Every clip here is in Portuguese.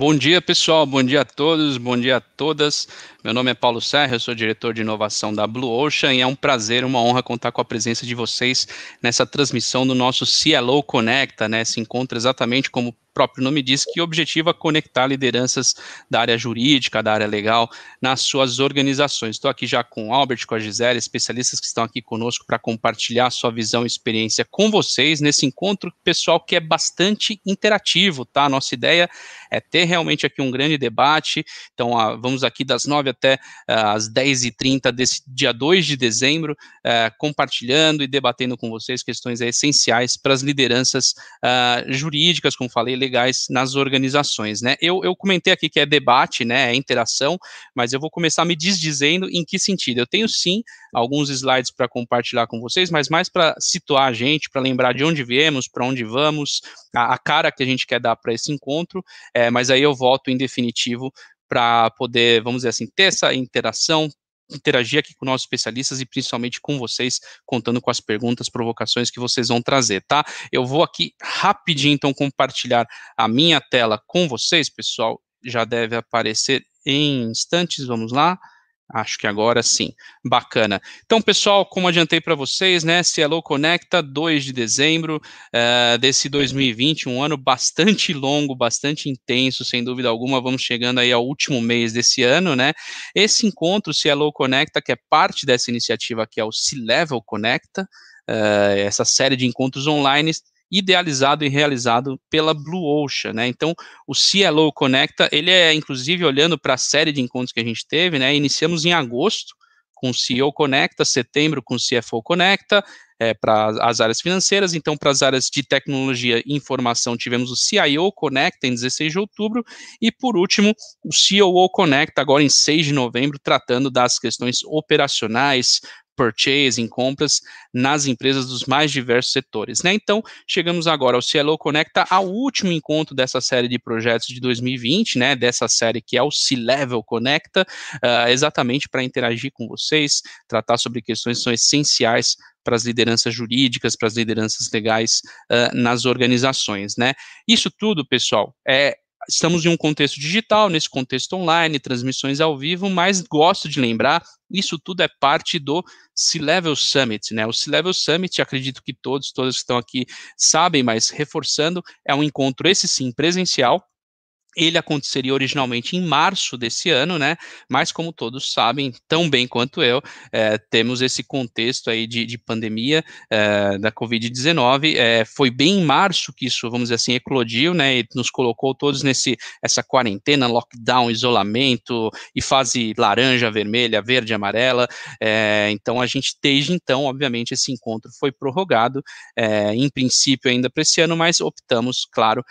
Bom dia, pessoal. Bom dia a todos, bom dia a todas. Meu nome é Paulo Serra, eu sou diretor de inovação da Blue Ocean e é um prazer, uma honra contar com a presença de vocês nessa transmissão do nosso CLO Conecta, né? Se encontra exatamente como próprio nome diz, que objetiva conectar lideranças da área jurídica, da área legal, nas suas organizações. Estou aqui já com o Albert, com a Gisele, especialistas que estão aqui conosco para compartilhar sua visão e experiência com vocês nesse encontro pessoal que é bastante interativo, tá? A nossa ideia é ter realmente aqui um grande debate. Então, ah, vamos aqui das 9 até ah, as 10h30 desse dia 2 de dezembro, ah, compartilhando e debatendo com vocês questões essenciais para as lideranças ah, jurídicas, como falei, nas organizações, né? Eu, eu comentei aqui que é debate, né? É interação, mas eu vou começar me desdizendo em que sentido. Eu tenho sim alguns slides para compartilhar com vocês, mas mais para situar a gente, para lembrar de onde viemos, para onde vamos, a, a, cara que a gente quer dar para esse encontro, é, mas aí eu volto em definitivo para poder, vamos dizer assim, ter essa interação, interagir aqui com nossos especialistas e principalmente com vocês, contando com as perguntas, provocações que vocês vão trazer, tá? Eu vou aqui rapidinho, então, compartilhar a minha tela com vocês, pessoal, já deve aparecer em instantes, vamos lá. Acho que agora sim. Bacana. Então, pessoal, como adiantei para vocês, né? Cielo Conecta, 2 de dezembro uh, desse 2020, um ano bastante longo, bastante intenso, sem dúvida alguma. Vamos chegando aí ao último mês desse ano, né? Esse encontro, Cielo Conecta, que é parte dessa iniciativa que é o C-Level Conecta, uh, essa série de encontros online idealizado e realizado pela Blue Ocean, né? Então, o CLO Conecta, ele é inclusive olhando para a série de encontros que a gente teve, né? Iniciamos em agosto com o CEO Conecta, setembro com o CFO Conecta, é, para as áreas financeiras, então para as áreas de tecnologia e informação tivemos o CIO Conecta em 16 de outubro e por último o COO Conecta agora em 6 de novembro, tratando das questões operacionais, purchasing, compras nas empresas dos mais diversos setores. Né? Então, chegamos agora ao Cielo Conecta, ao último encontro dessa série de projetos de 2020, né, dessa série que é o C-Level Conecta, uh, exatamente para interagir com vocês, tratar sobre questões que são essenciais para as lideranças jurídicas, para as lideranças legais uh, nas organizações, né? Isso tudo, pessoal, é estamos em um contexto digital, nesse contexto online, transmissões ao vivo, mas gosto de lembrar, isso tudo é parte do C-Level Summit, né? O C-Level Summit, acredito que todos, todas que estão aqui sabem, mas reforçando, é um encontro, esse sim, presencial, ele aconteceria originalmente em março desse ano, né? Mas como todos sabem, tão bem quanto eu, é, temos esse contexto aí de, de pandemia é, da Covid-19. É, foi bem em março que isso, vamos dizer assim, eclodiu, né? E nos colocou todos nesse essa quarentena, lockdown, isolamento e fase laranja, vermelha, verde, amarela. então a gente desde então, obviamente, esse encontro foi prorrogado, em princípio ainda para esse ano, mas optamos, claro,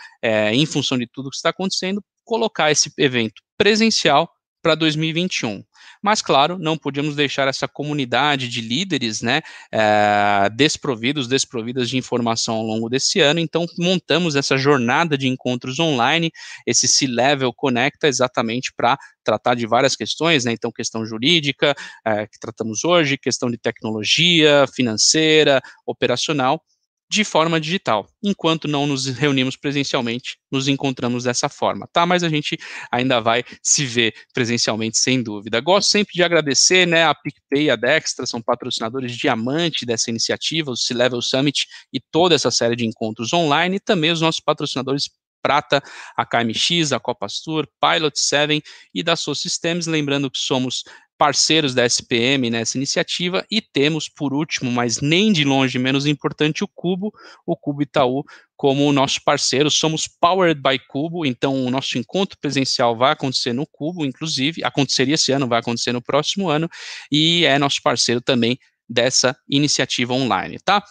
em função de tudo que está acontecendo colocar esse evento presencial para 2021. Mas, claro, não podíamos deixar essa comunidade de líderes né, é, desprovidos, desprovidas de informação ao longo desse ano, então montamos essa jornada de encontros online, esse C-Level Conecta, exatamente para tratar de várias questões, né, então questão jurídica, é, que tratamos hoje, questão de tecnologia, financeira, operacional, de forma digital. Enquanto não nos reunimos presencialmente, nos encontramos dessa forma, tá? Mas a gente ainda vai se ver presencialmente, sem dúvida. Gosto sempre de agradecer, né, a PicPay e a Dextra, são patrocinadores diamante dessa iniciativa, o C-Level Summit e toda essa série de encontros online, e também os nossos patrocinadores prata, a KMX, a Copastur, Pilot 7 e da Soul Systems, lembrando que somos parceiros da SPM nessa iniciativa e temos, por último, mas nem de longe menos importante, o Cubo, o Cubo Itaú, como o nosso parceiro. Somos powered by Cubo, então o nosso encontro presencial vai acontecer no Cubo, inclusive, aconteceria esse ano, vai acontecer no próximo ano, e é nosso parceiro também dessa iniciativa online, tá?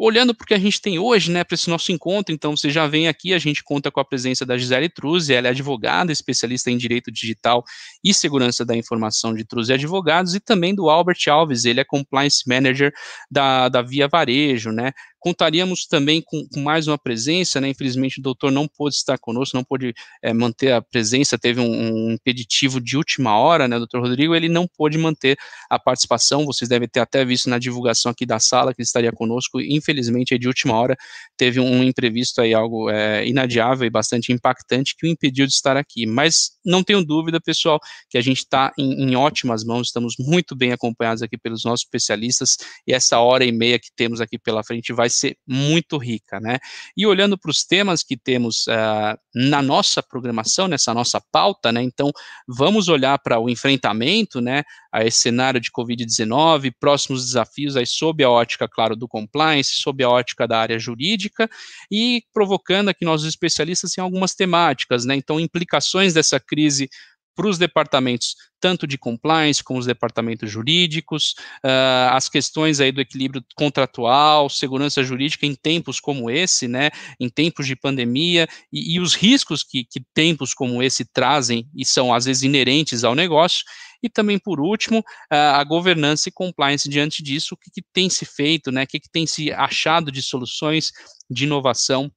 Olhando porque a gente tem hoje, né, para esse nosso encontro, então você já vem aqui, a gente conta com a presença da Gisele Truzzi, ela é advogada, especialista em direito digital e segurança da informação de Truzzi Advogados, e também do Albert Alves, ele é compliance manager da, da Via Varejo, né, contaríamos também com, com mais uma presença, né? Infelizmente o doutor não pôde estar conosco, não pôde é, manter a presença, teve um, um, impeditivo de última hora, né? Doutor Rodrigo, ele não pôde manter a participação, vocês devem ter até visto na divulgação aqui da sala que ele estaria conosco, infelizmente de última hora teve um imprevisto aí, algo é, inadiável e bastante impactante que o impediu de estar aqui, mas não tenho dúvida, pessoal, que a gente está em, em ótimas mãos, estamos muito bem acompanhados aqui pelos nossos especialistas e essa hora e meia que temos aqui pela frente vai ser muito rica, né? E olhando para os temas que temos uh, na nossa programação, nessa nossa pauta, né? Então, vamos olhar para o enfrentamento, né? A esse cenário de Covid-19, próximos desafios aí sob a ótica, claro, do compliance, sob a ótica da área jurídica e provocando aqui nossos especialistas em algumas temáticas, né? Então, implicações dessa crise para os departamentos tanto de compliance como os departamentos jurídicos, uh, as questões aí do equilíbrio contratual, segurança jurídica em tempos como esse, né, em tempos de pandemia, e, e os riscos que, que, tempos como esse trazem e são às vezes inerentes ao negócio, e também, por último, uh, a governança e compliance diante disso, o que, que tem se feito, né, o que, que tem se achado de soluções de inovação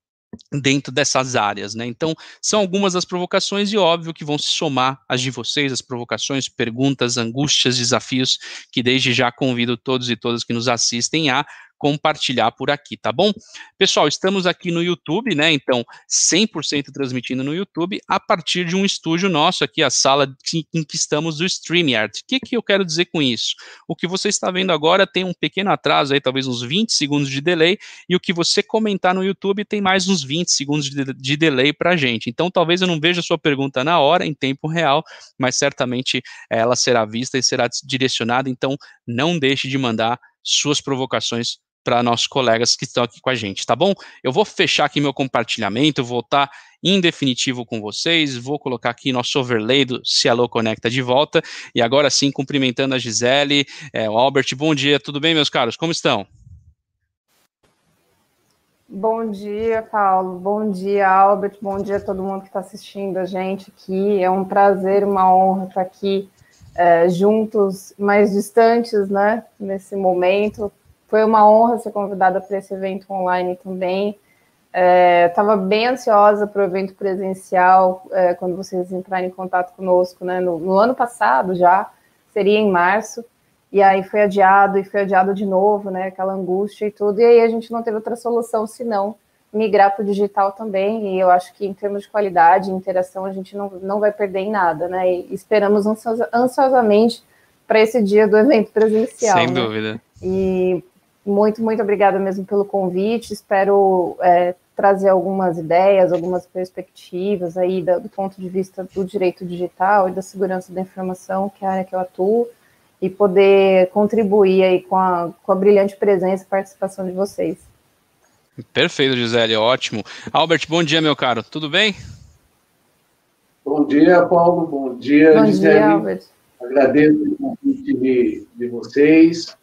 dentro dessas áreas, né? Então, são algumas das provocações e óbvio que vão se somar as de vocês, as provocações, perguntas, angústias, desafios, que desde já convido todos e todas que nos assistem a compartilhar por aqui, tá bom? Pessoal, estamos aqui no YouTube, né? Então, 100% transmitindo no YouTube a partir de um estúdio nosso aqui, a sala em que estamos do StreamYard. O que, que eu quero dizer com isso? O que você está vendo agora tem um pequeno atraso aí, talvez uns 20 segundos de delay, e o que você comentar no YouTube tem mais uns 20 segundos de, de delay para a gente. Então, talvez eu não veja a sua pergunta na hora, em tempo real, mas certamente ela será vista e será direcionada. Então, não deixe de mandar suas provocações para nossos colegas que estão aqui com a gente, tá bom? Eu vou fechar aqui meu compartilhamento, vou estar tá em definitivo com vocês, vou colocar aqui nosso overlay do Cielo Conecta de volta, e agora sim, cumprimentando a Gisele, é, o Albert, bom dia, tudo bem, meus caros, como estão? Bom dia, Paulo, bom dia, Albert, bom dia a todo mundo que está assistindo a gente aqui, é um prazer, uma honra estar aqui é, juntos, mais distantes, né, nesse momento, foi uma honra ser convidada para esse evento online também. Estava é, bem ansiosa para o evento presencial é, quando vocês entrarem em contato conosco, né? No, no, ano passado já, seria em março, e aí foi adiado e foi adiado de novo, né? Aquela angústia e tudo, e aí a gente não teve outra solução senão migrar para o digital também, e eu acho que em termos de qualidade e interação a gente não, não vai perder em nada, né? E esperamos ansiosamente para esse dia do evento presencial. Sem né? dúvida. E muito, muito obrigada mesmo pelo convite. Espero é, trazer algumas ideias, algumas perspectivas aí do, do, ponto de vista do direito digital e da segurança da informação, que é a área que eu atuo, e poder contribuir aí com a, com a brilhante presença e participação de vocês. Perfeito, Gisele, ótimo. Albert, bom dia, meu caro, tudo bem? Bom dia, Paulo, bom dia, bom Gisele. Dia, Albert. Agradeço o convite de, de vocês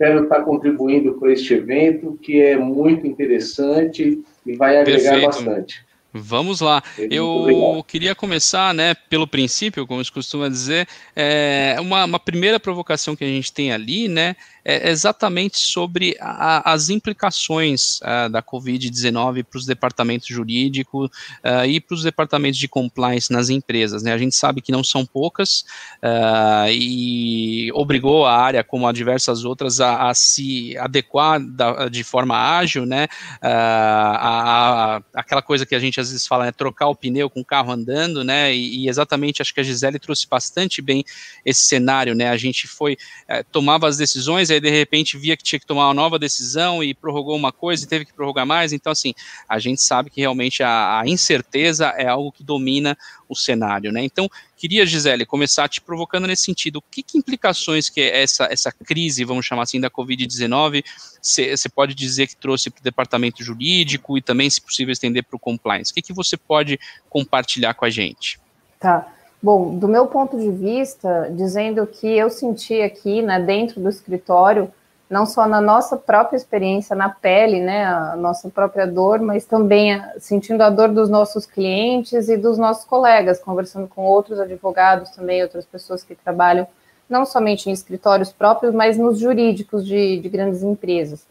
Espero estar contribuindo com este evento, que é muito interessante e vai agregar Perfeito. bastante. Vamos lá. Eu queria começar, né, pelo princípio, como se costuma dizer, é, uma, uma, primeira provocação que a gente tem ali, né, é exatamente sobre a, as implicações uh, da Covid-19 para os departamentos jurídicos uh, e para os departamentos de compliance nas empresas. Né? A gente sabe que não são poucas uh, e obrigou a área, como a diversas outras, a, a se adequar da, de forma ágil, né? A, a, aquela coisa que a gente às vezes fala, é trocar o pneu com o carro andando, né? E, e, exatamente acho que a Gisele trouxe bastante bem esse cenário, né? A gente foi, eh, tomava as decisões aí de repente via que tinha que tomar uma nova decisão e prorrogou uma coisa e teve que prorrogar mais. Então, assim, a gente sabe que realmente a, a incerteza é algo que domina o cenário, né? Então, queria, Gisele, começar te provocando nesse sentido. Que, que implicações que essa, essa crise, vamos chamar assim, da Covid-19, você pode dizer que trouxe para o departamento jurídico e também, se possível, estender para o compliance? O que, que você pode compartilhar com a gente? Tá. Bom, do meu ponto de vista, dizendo que eu senti aqui, né, dentro do escritório, não só na nossa própria experiência na pele, né, a nossa própria dor, mas também sentindo a dor dos nossos clientes e dos nossos colegas, conversando com outros advogados também, outras pessoas que trabalham não somente em escritórios próprios, mas nos jurídicos de, de grandes empresas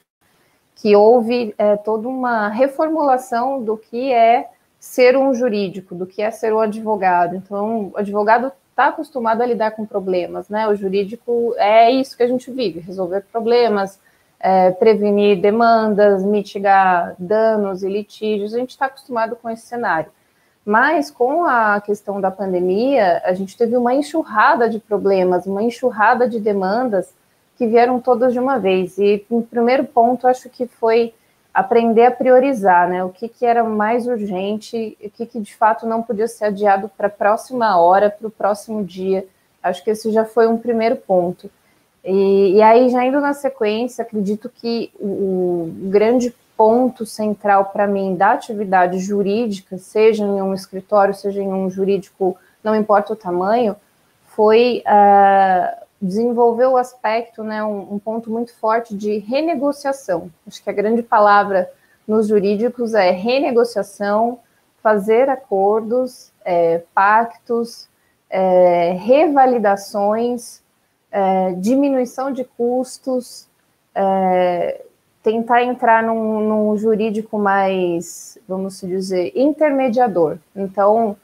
que houve é, toda uma reformulação do que é ser um jurídico, do que é ser um advogado. Então, o advogado está acostumado a lidar com problemas, né? O jurídico é isso que a gente vive, resolver problemas, é, prevenir demandas, mitigar danos e litígios. A gente está acostumado com esse cenário. Mas com a questão da pandemia, a gente teve uma enxurrada de problemas, uma enxurrada de demandas que vieram todas de uma vez. E, em primeiro ponto, acho que foi aprender a priorizar, né? O que, que era mais urgente, o que, que de fato não podia ser adiado para a próxima hora, para o próximo dia. Acho que esse já foi um primeiro ponto. E, e aí, já indo na sequência, acredito que o, o grande ponto central para mim da atividade jurídica, seja em um escritório, seja em um jurídico, não importa o tamanho, foi uh, desenvolver o aspecto, né, um, um, ponto muito forte de renegociação. Acho que a grande palavra nos jurídicos é renegociação, fazer acordos, é, pactos, é, revalidações, é, diminuição de custos, é, tentar entrar num, num jurídico mais, vamos dizer, intermediador. Então,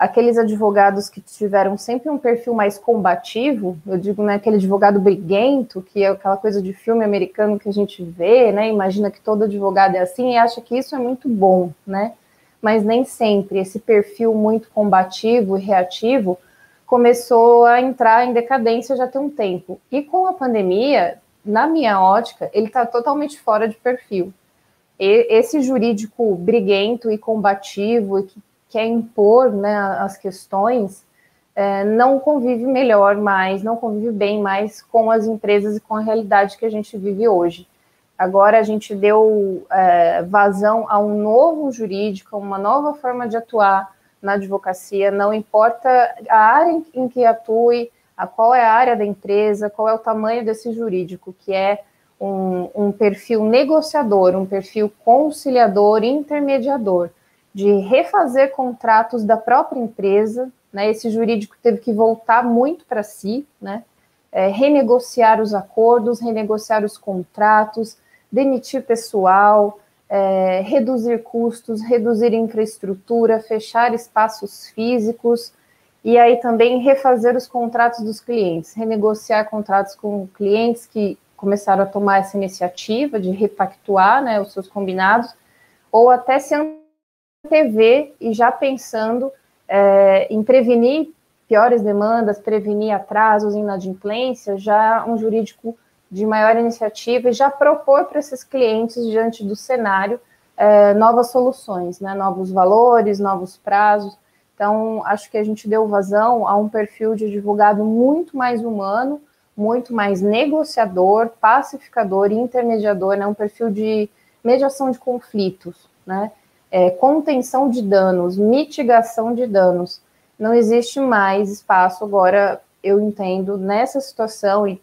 aqueles advogados que tiveram sempre um perfil mais combativo, eu digo, né, aquele advogado briguento, que é aquela coisa de filme americano que a gente vê, né, imagina que todo advogado é assim e acha que isso é muito bom, né, mas nem sempre esse perfil muito combativo e reativo começou a entrar em decadência já tem um tempo. E com a pandemia, na minha ótica, ele está totalmente fora de perfil. E esse jurídico briguento e combativo, e que quer impor né, as questões, é, não convive melhor mais, não convive bem mais com as empresas e com a realidade que a gente vive hoje. Agora a gente deu é, vazão a um novo jurídico, uma nova forma de atuar na advocacia, não importa a área em que atue, a qual é a área da empresa, qual é o tamanho desse jurídico, que é um, um perfil negociador, um perfil conciliador, intermediador de refazer contratos da própria empresa, né? Esse jurídico teve que voltar muito para si, né? É, renegociar os acordos, renegociar os contratos, demitir pessoal, é, reduzir custos, reduzir infraestrutura, fechar espaços físicos e aí também refazer os contratos dos clientes, renegociar contratos com clientes que começaram a tomar essa iniciativa de repactuar né, os seus combinados, ou até se TV e já pensando é, em prevenir piores demandas, prevenir atrasos, inadimplência, já um jurídico de maior iniciativa e já propor para esses clientes, diante do cenário, é, novas soluções, né, novos valores, novos prazos. Então, acho que a gente deu vazão a um perfil de advogado muito mais humano, muito mais negociador, pacificador e intermediador, né, um perfil de mediação de conflitos, né? É, contenção de danos, mitigação de danos. Não existe mais espaço agora, eu entendo, nessa situação e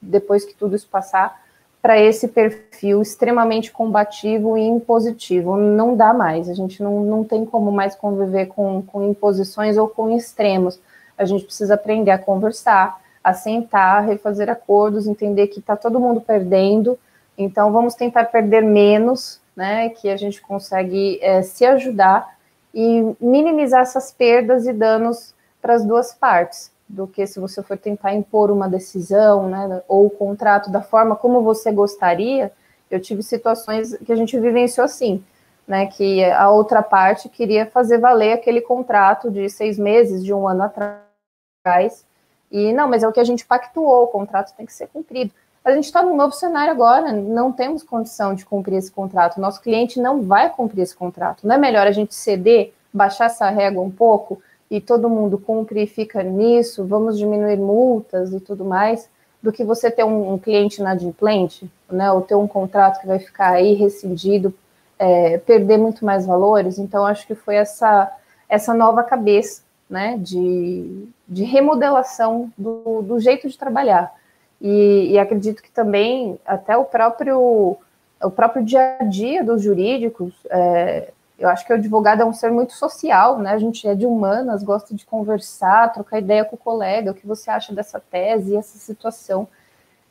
depois que tudo isso passar, para esse perfil extremamente combativo e impositivo. Não dá mais, a gente não, não tem como mais conviver com, com imposições ou com extremos. A gente precisa aprender a conversar, a sentar, refazer acordos, entender que está todo mundo perdendo, então vamos tentar perder menos né, que a gente consegue é, se ajudar e minimizar essas perdas e danos para as duas partes, do que se você for tentar impor uma decisão, né, ou o contrato da forma como você gostaria. Eu tive situações que a gente vivenciou assim, né, que a outra parte queria fazer valer aquele contrato de seis meses, de um ano atrás, e não, mas é o que a gente pactuou, o contrato tem que ser cumprido a gente está num novo cenário agora, não temos condição de cumprir esse contrato, nosso cliente não vai cumprir esse contrato. Não é melhor a gente ceder, baixar essa régua um pouco e todo mundo cumpre e fica nisso, vamos diminuir multas e tudo mais, do que você ter um, um cliente inadimplente, né, ou ter um contrato que vai ficar aí rescindido, é, perder muito mais valores. Então, acho que foi essa, essa nova cabeça né, de, de remodelação do, do jeito de trabalhar e, e, acredito que também até o próprio o próprio dia a dia dos jurídicos, é, eu acho que o advogado é um ser muito social, né? A gente é de humanas, gosta de conversar, trocar ideia com o colega, o que você acha dessa tese, essa situação.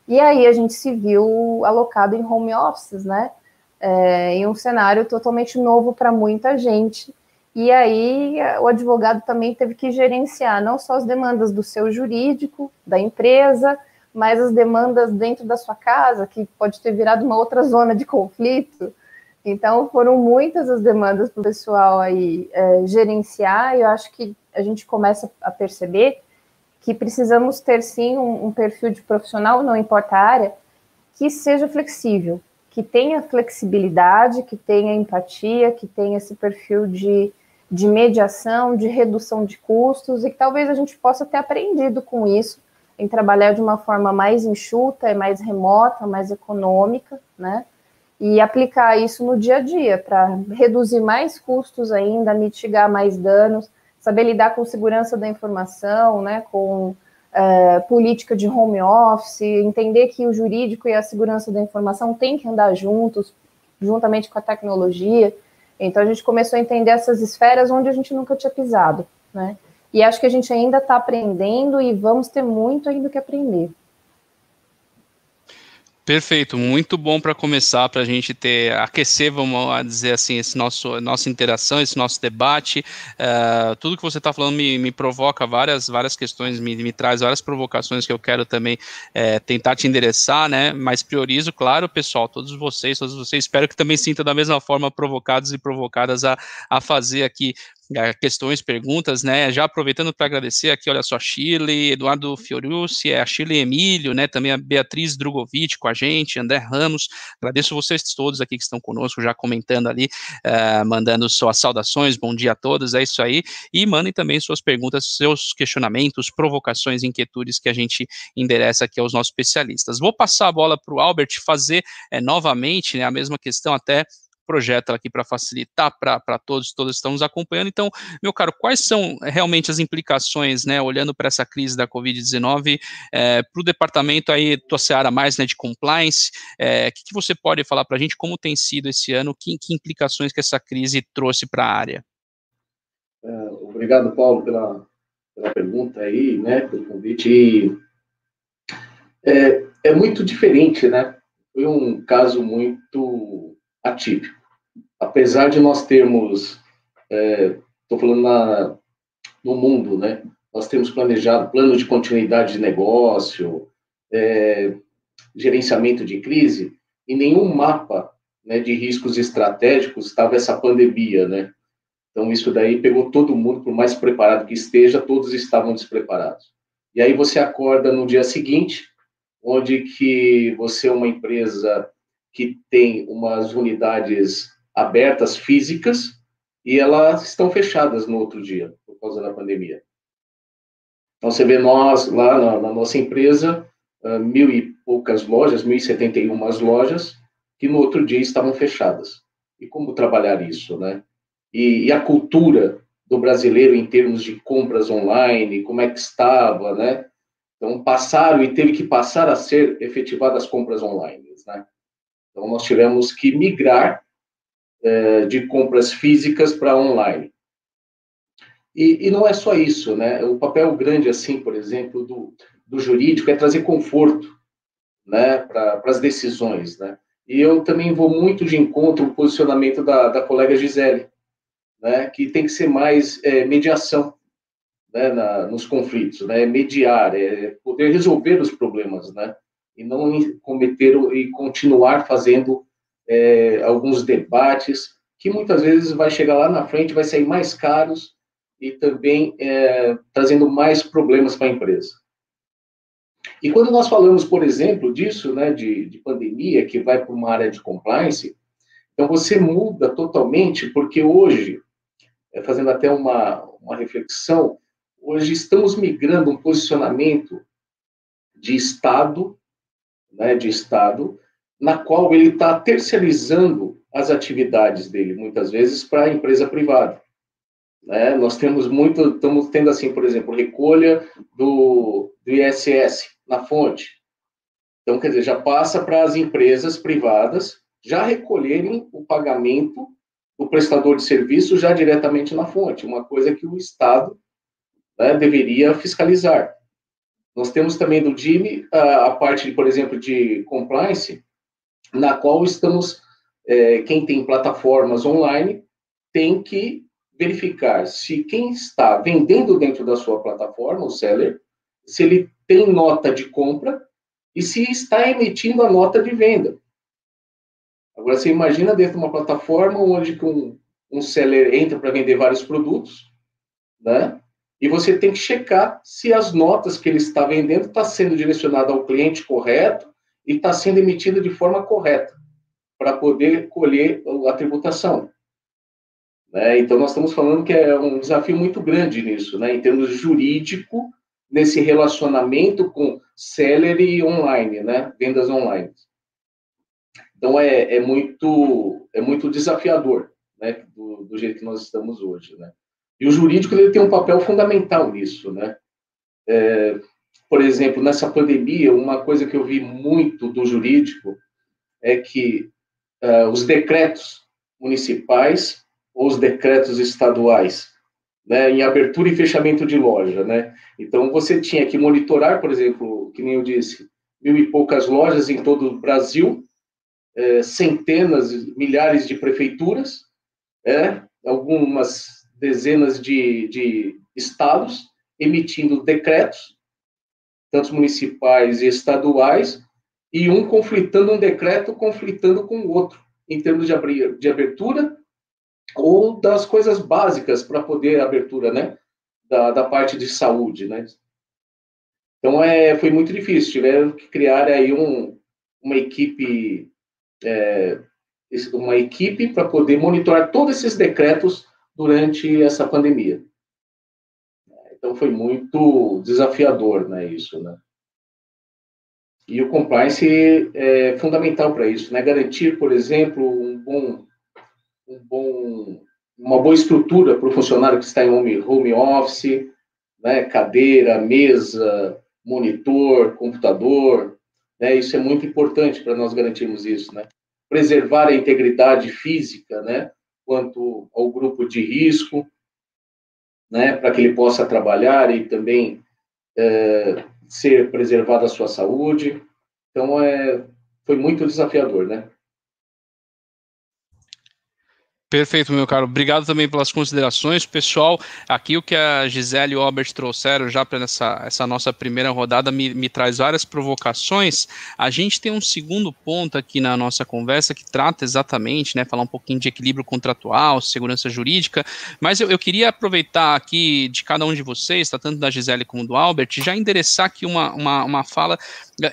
E aí a gente se viu alocado em home offices, né? é, em um cenário totalmente novo para muita gente. E aí o advogado também teve que gerenciar não só as demandas do seu jurídico, da empresa, mas as demandas dentro da sua casa, que pode ter virado uma outra zona de conflito. Então, foram muitas as demandas para o pessoal aí é, gerenciar, e eu acho que a gente começa a perceber que precisamos ter sim um, um perfil de profissional, não importa a área, que seja flexível, que tenha flexibilidade, que tenha empatia, que tenha esse perfil de, de mediação, de redução de custos, e que talvez a gente possa ter aprendido com isso, em trabalhar de uma forma mais enxuta, mais remota, mais econômica, né? E aplicar isso no dia a dia, para reduzir mais custos ainda, mitigar mais danos, saber lidar com segurança da informação, né? Com é, política de home office, entender que o jurídico e a segurança da informação têm que andar juntos, juntamente com a tecnologia. Então a gente começou a entender essas esferas onde a gente nunca tinha pisado, né? E acho que a gente ainda está aprendendo e vamos ter muito ainda que aprender. Perfeito, muito bom para começar, para a gente ter, aquecer, vamos dizer assim, esse nosso, nossa interação, esse nosso debate. Uh, tudo que você está falando me, me, provoca várias, várias questões, me, me, traz várias provocações que eu quero também é, tentar te endereçar, né? Mas priorizo, claro, pessoal, todos vocês, todos vocês, espero que também sintam da mesma forma provocados e provocadas a, a fazer aqui questões, perguntas, né? Já aproveitando para agradecer aqui, olha só, Chile, Eduardo Fiorucci, é a Chile Emílio, né? Também a Beatriz Drogovic com a gente, André Ramos. Agradeço vocês todos aqui que estão conosco, já comentando ali, uh, mandando suas saudações, bom dia a todos, é isso aí. E mandem também suas perguntas, seus questionamentos, provocações, inquietudes que a gente endereça aqui aos nossos especialistas. Vou passar a bola para o Albert fazer é, novamente né, a mesma questão até projeto aqui para facilitar para todos, todos estão nos acompanhando. Então, meu caro, quais são realmente as implicações, né, olhando para essa crise da Covid-19, é, para o departamento aí, tua seara mais, né, de compliance, o é, que, que, você pode falar para a gente, como tem sido esse ano, que, que implicações que essa crise trouxe para a área? É, obrigado, Paulo, pela, pela pergunta aí, né, pelo convite. E, é, é muito diferente, né? Foi um caso muito atípico apesar de nós termos, estou é, falando na, no mundo, né? Nós temos planejado plano de continuidade de negócio, é, gerenciamento de crise, e nenhum mapa né, de riscos estratégicos estava essa pandemia, né? Então, isso daí pegou todo mundo, por mais preparado que esteja, todos estavam despreparados. E aí você acorda no dia seguinte, onde que você é uma empresa que tem umas unidades abertas físicas e elas estão fechadas no outro dia, por causa da pandemia. Então, você vê nós, lá na, na nossa empresa, uh, mil e poucas lojas, mil e setenta e umas lojas, que no outro dia estavam fechadas. E como trabalhar isso, né? E, e, a cultura do brasileiro em termos de compras online, como é que estava, né? Então, passaram e teve que passar a ser efetivadas compras online, né? Então, nós tivemos que migrar é, de compras físicas para online. E, e, não é só isso, né? O papel grande, assim, por exemplo, do, do jurídico é trazer conforto, né, para as decisões, né? E eu também vou muito de encontro o posicionamento da, da colega Gisele, né, que tem que ser mais é, mediação né, na, nos conflitos, né, mediar, é poder resolver os problemas, né, e não cometer e continuar fazendo é, alguns debates, que muitas vezes vai chegar lá na frente, vai sair mais caros e também é, trazendo mais problemas para a empresa. E quando nós falamos, por exemplo, disso, né, de, de pandemia, que vai para uma área de compliance, então você muda totalmente, porque hoje, é, fazendo até uma, uma reflexão, hoje estamos migrando um posicionamento de Estado, né, de Estado, na qual ele está terceirizando as atividades dele, muitas vezes, para a empresa privada. Né? Nós temos muito, estamos tendo assim, por exemplo, recolha do, do ISS na fonte. Então, quer dizer, já passa para as empresas privadas já recolherem o pagamento do prestador de serviço já diretamente na fonte, uma coisa que o Estado né, deveria fiscalizar. Nós temos também do DIME a, a parte, por exemplo, de compliance, na qual estamos é, quem tem plataformas online tem que verificar se quem está vendendo dentro da sua plataforma, o seller, se ele tem nota de compra e se está emitindo a nota de venda. Agora, você imagina dentro de uma plataforma onde um, um seller entra para vender vários produtos, né? E você tem que checar se as notas que ele está vendendo está sendo direcionada ao cliente correto e está sendo emitida de forma correta para poder colher a tributação. Né? Então, nós estamos falando que é um desafio muito grande nisso, né? em termos jurídico, nesse relacionamento com seller e online, né? vendas online. Então, é, é, muito, é muito desafiador né? do, do jeito que nós estamos hoje. Né? E o jurídico ele tem um papel fundamental nisso, né? É, por exemplo, nessa pandemia, uma coisa que eu vi muito do jurídico é que uh, os decretos municipais ou os decretos estaduais, né, em abertura e fechamento de loja, né? Então você tinha que monitorar, por exemplo, que nem eu disse, mil e poucas lojas em todo o Brasil, é, centenas, milhares de prefeituras, é, algumas dezenas de, de estados emitindo decretos, tanto municipais e estaduais, e um conflitando um decreto, conflitando com o outro, em termos de, abrir, de abertura ou das coisas básicas para poder abertura, né? Da, da parte de saúde, né? Então, é, foi muito difícil, tiveram que criar aí um, uma equipe, é, uma equipe para poder monitorar todos esses decretos durante essa pandemia. Então foi muito desafiador, né, isso, né? E o compliance é fundamental para isso, né? Garantir, por exemplo, um bom, um bom, uma boa estrutura para o funcionário que está em home, home office, né? Cadeira, mesa, monitor, computador, né? Isso é muito importante para nós garantirmos isso, né? Preservar a integridade física, né? quanto ao grupo de risco, né, para que ele possa trabalhar e também é, ser preservada a sua saúde. Então, é, foi muito desafiador, né? Perfeito, meu caro. Obrigado também pelas considerações. Pessoal, aqui o que a Gisele e o Albert trouxeram já para essa, essa nossa primeira rodada me, me traz várias provocações. A gente tem um segundo ponto aqui na nossa conversa que trata exatamente, né, falar um pouquinho de equilíbrio contratual, segurança jurídica, mas eu, eu queria aproveitar aqui de cada um de vocês, tá, tanto da Gisele como do Albert, já endereçar aqui uma, uma, uma fala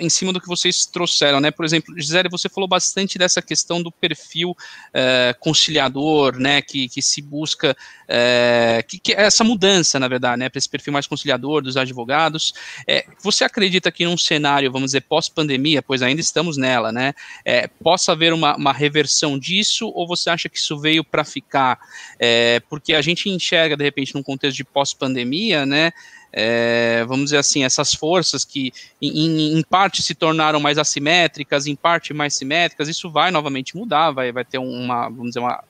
em cima do que vocês trouxeram, né? Por exemplo, Gisele, você falou bastante dessa questão do perfil é, conciliador, né? Que, que se busca é, que, que, essa mudança, na verdade, né? Para esse perfil mais conciliador dos advogados. É, você acredita que num cenário, vamos dizer, pós-pandemia, pois ainda estamos nela, né? possa haver uma, uma, reversão disso, ou você acha que isso veio para ficar? porque a gente enxerga, de repente, num contexto de pós-pandemia, né? é, vamos dizer assim, essas forças que em, em, parte se tornaram mais assimétricas, em parte mais simétricas, isso vai novamente mudar, vai, vai ter uma, vamos dizer, uma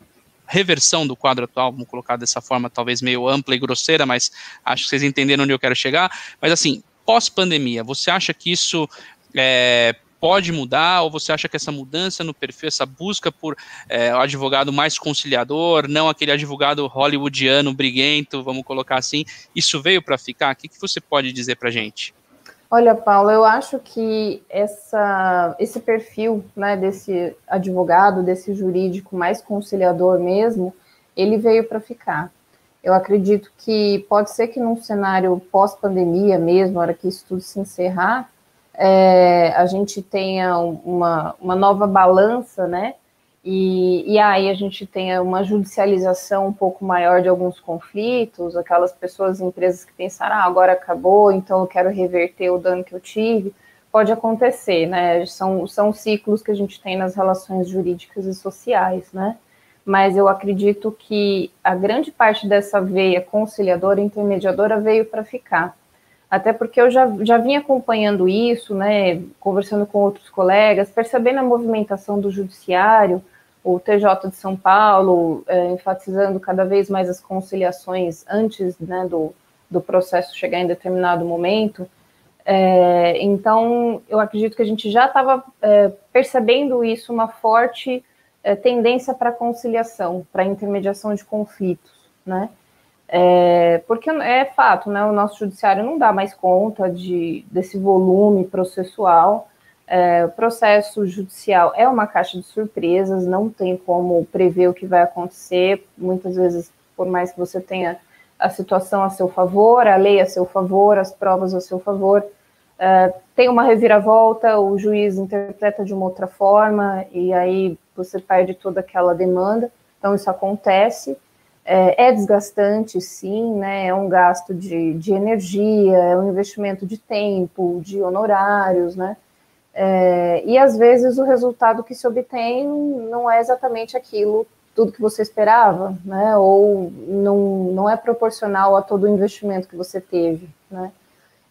reversão do quadro atual, vamos colocar dessa forma talvez meio ampla e grosseira, mas acho que vocês entenderam onde eu quero chegar. Mas assim, pós-pandemia, você acha que isso é, pode mudar, ou você acha que essa mudança no perfil, essa busca por é, o advogado mais conciliador, não aquele advogado hollywoodiano, briguento, vamos colocar assim, isso veio para ficar? O que, que você pode dizer para gente? Olha, Paulo, eu acho que essa, esse perfil né, desse advogado, desse jurídico mais conciliador mesmo, ele veio para ficar. Eu acredito que pode ser que num cenário pós-pandemia mesmo, na hora que isso tudo se encerrar, é, a gente tenha uma, uma nova balança, né? E, e aí a gente tenha uma judicialização um pouco maior de alguns conflitos, aquelas pessoas, empresas que pensaram, ah, agora acabou, então eu quero reverter o dano que eu tive, pode acontecer, né? São, são ciclos que a gente tem nas relações jurídicas e sociais, né? Mas eu acredito que a grande parte dessa veia conciliadora, intermediadora, veio para ficar até porque eu já, já vim acompanhando isso, né, conversando com outros colegas, percebendo a movimentação do judiciário, o TJ de São Paulo é, enfatizando cada vez mais as conciliações antes né, do, do processo chegar em determinado momento. É, então, eu acredito que a gente já estava é, percebendo isso, uma forte é, tendência para conciliação, para intermediação de conflitos, né? É, porque é fato, né? O nosso judiciário não dá mais conta de, desse volume processual. É, o processo judicial é uma caixa de surpresas, não tem como prever o que vai acontecer. Muitas vezes, por mais que você tenha a situação a seu favor, a lei a seu favor, as provas a seu favor, é, tem uma reviravolta, o juiz interpreta de uma outra forma e aí você perde toda aquela demanda. Então, isso acontece. É, é, desgastante, sim, né? É um gasto de, de energia, é um investimento de tempo, de honorários, né? É, e às vezes o resultado que se obtém não é exatamente aquilo, tudo que você esperava, né? Ou não, não é proporcional a todo o investimento que você teve, né?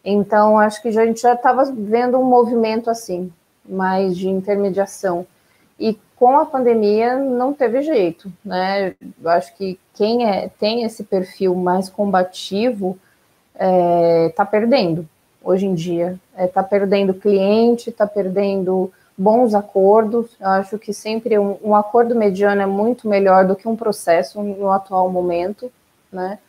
Então, acho que a gente já estava vendo um movimento assim, mais de intermediação. E com a pandemia não teve jeito, né? Eu acho que quem é, tem esse perfil mais combativo está é, tá perdendo hoje em dia. Está é, tá perdendo cliente, está perdendo bons acordos. Eu acho que sempre um, um, acordo mediano é muito melhor do que um processo no atual momento, né?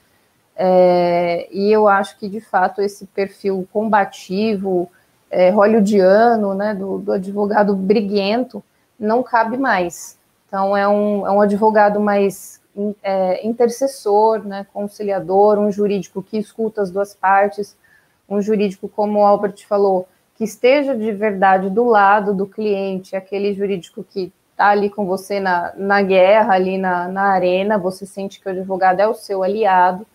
É, e eu acho que de fato esse perfil combativo, é, hollywoodiano, né, do, do advogado briguento, não cabe mais. Então, é um, é um advogado mais é, intercessor, né, conciliador, um jurídico que escuta as duas partes, um jurídico, como o Albert falou, que esteja de verdade do lado do cliente, aquele jurídico que está ali com você na, na guerra, ali na, na arena, você sente que o advogado é o seu aliado.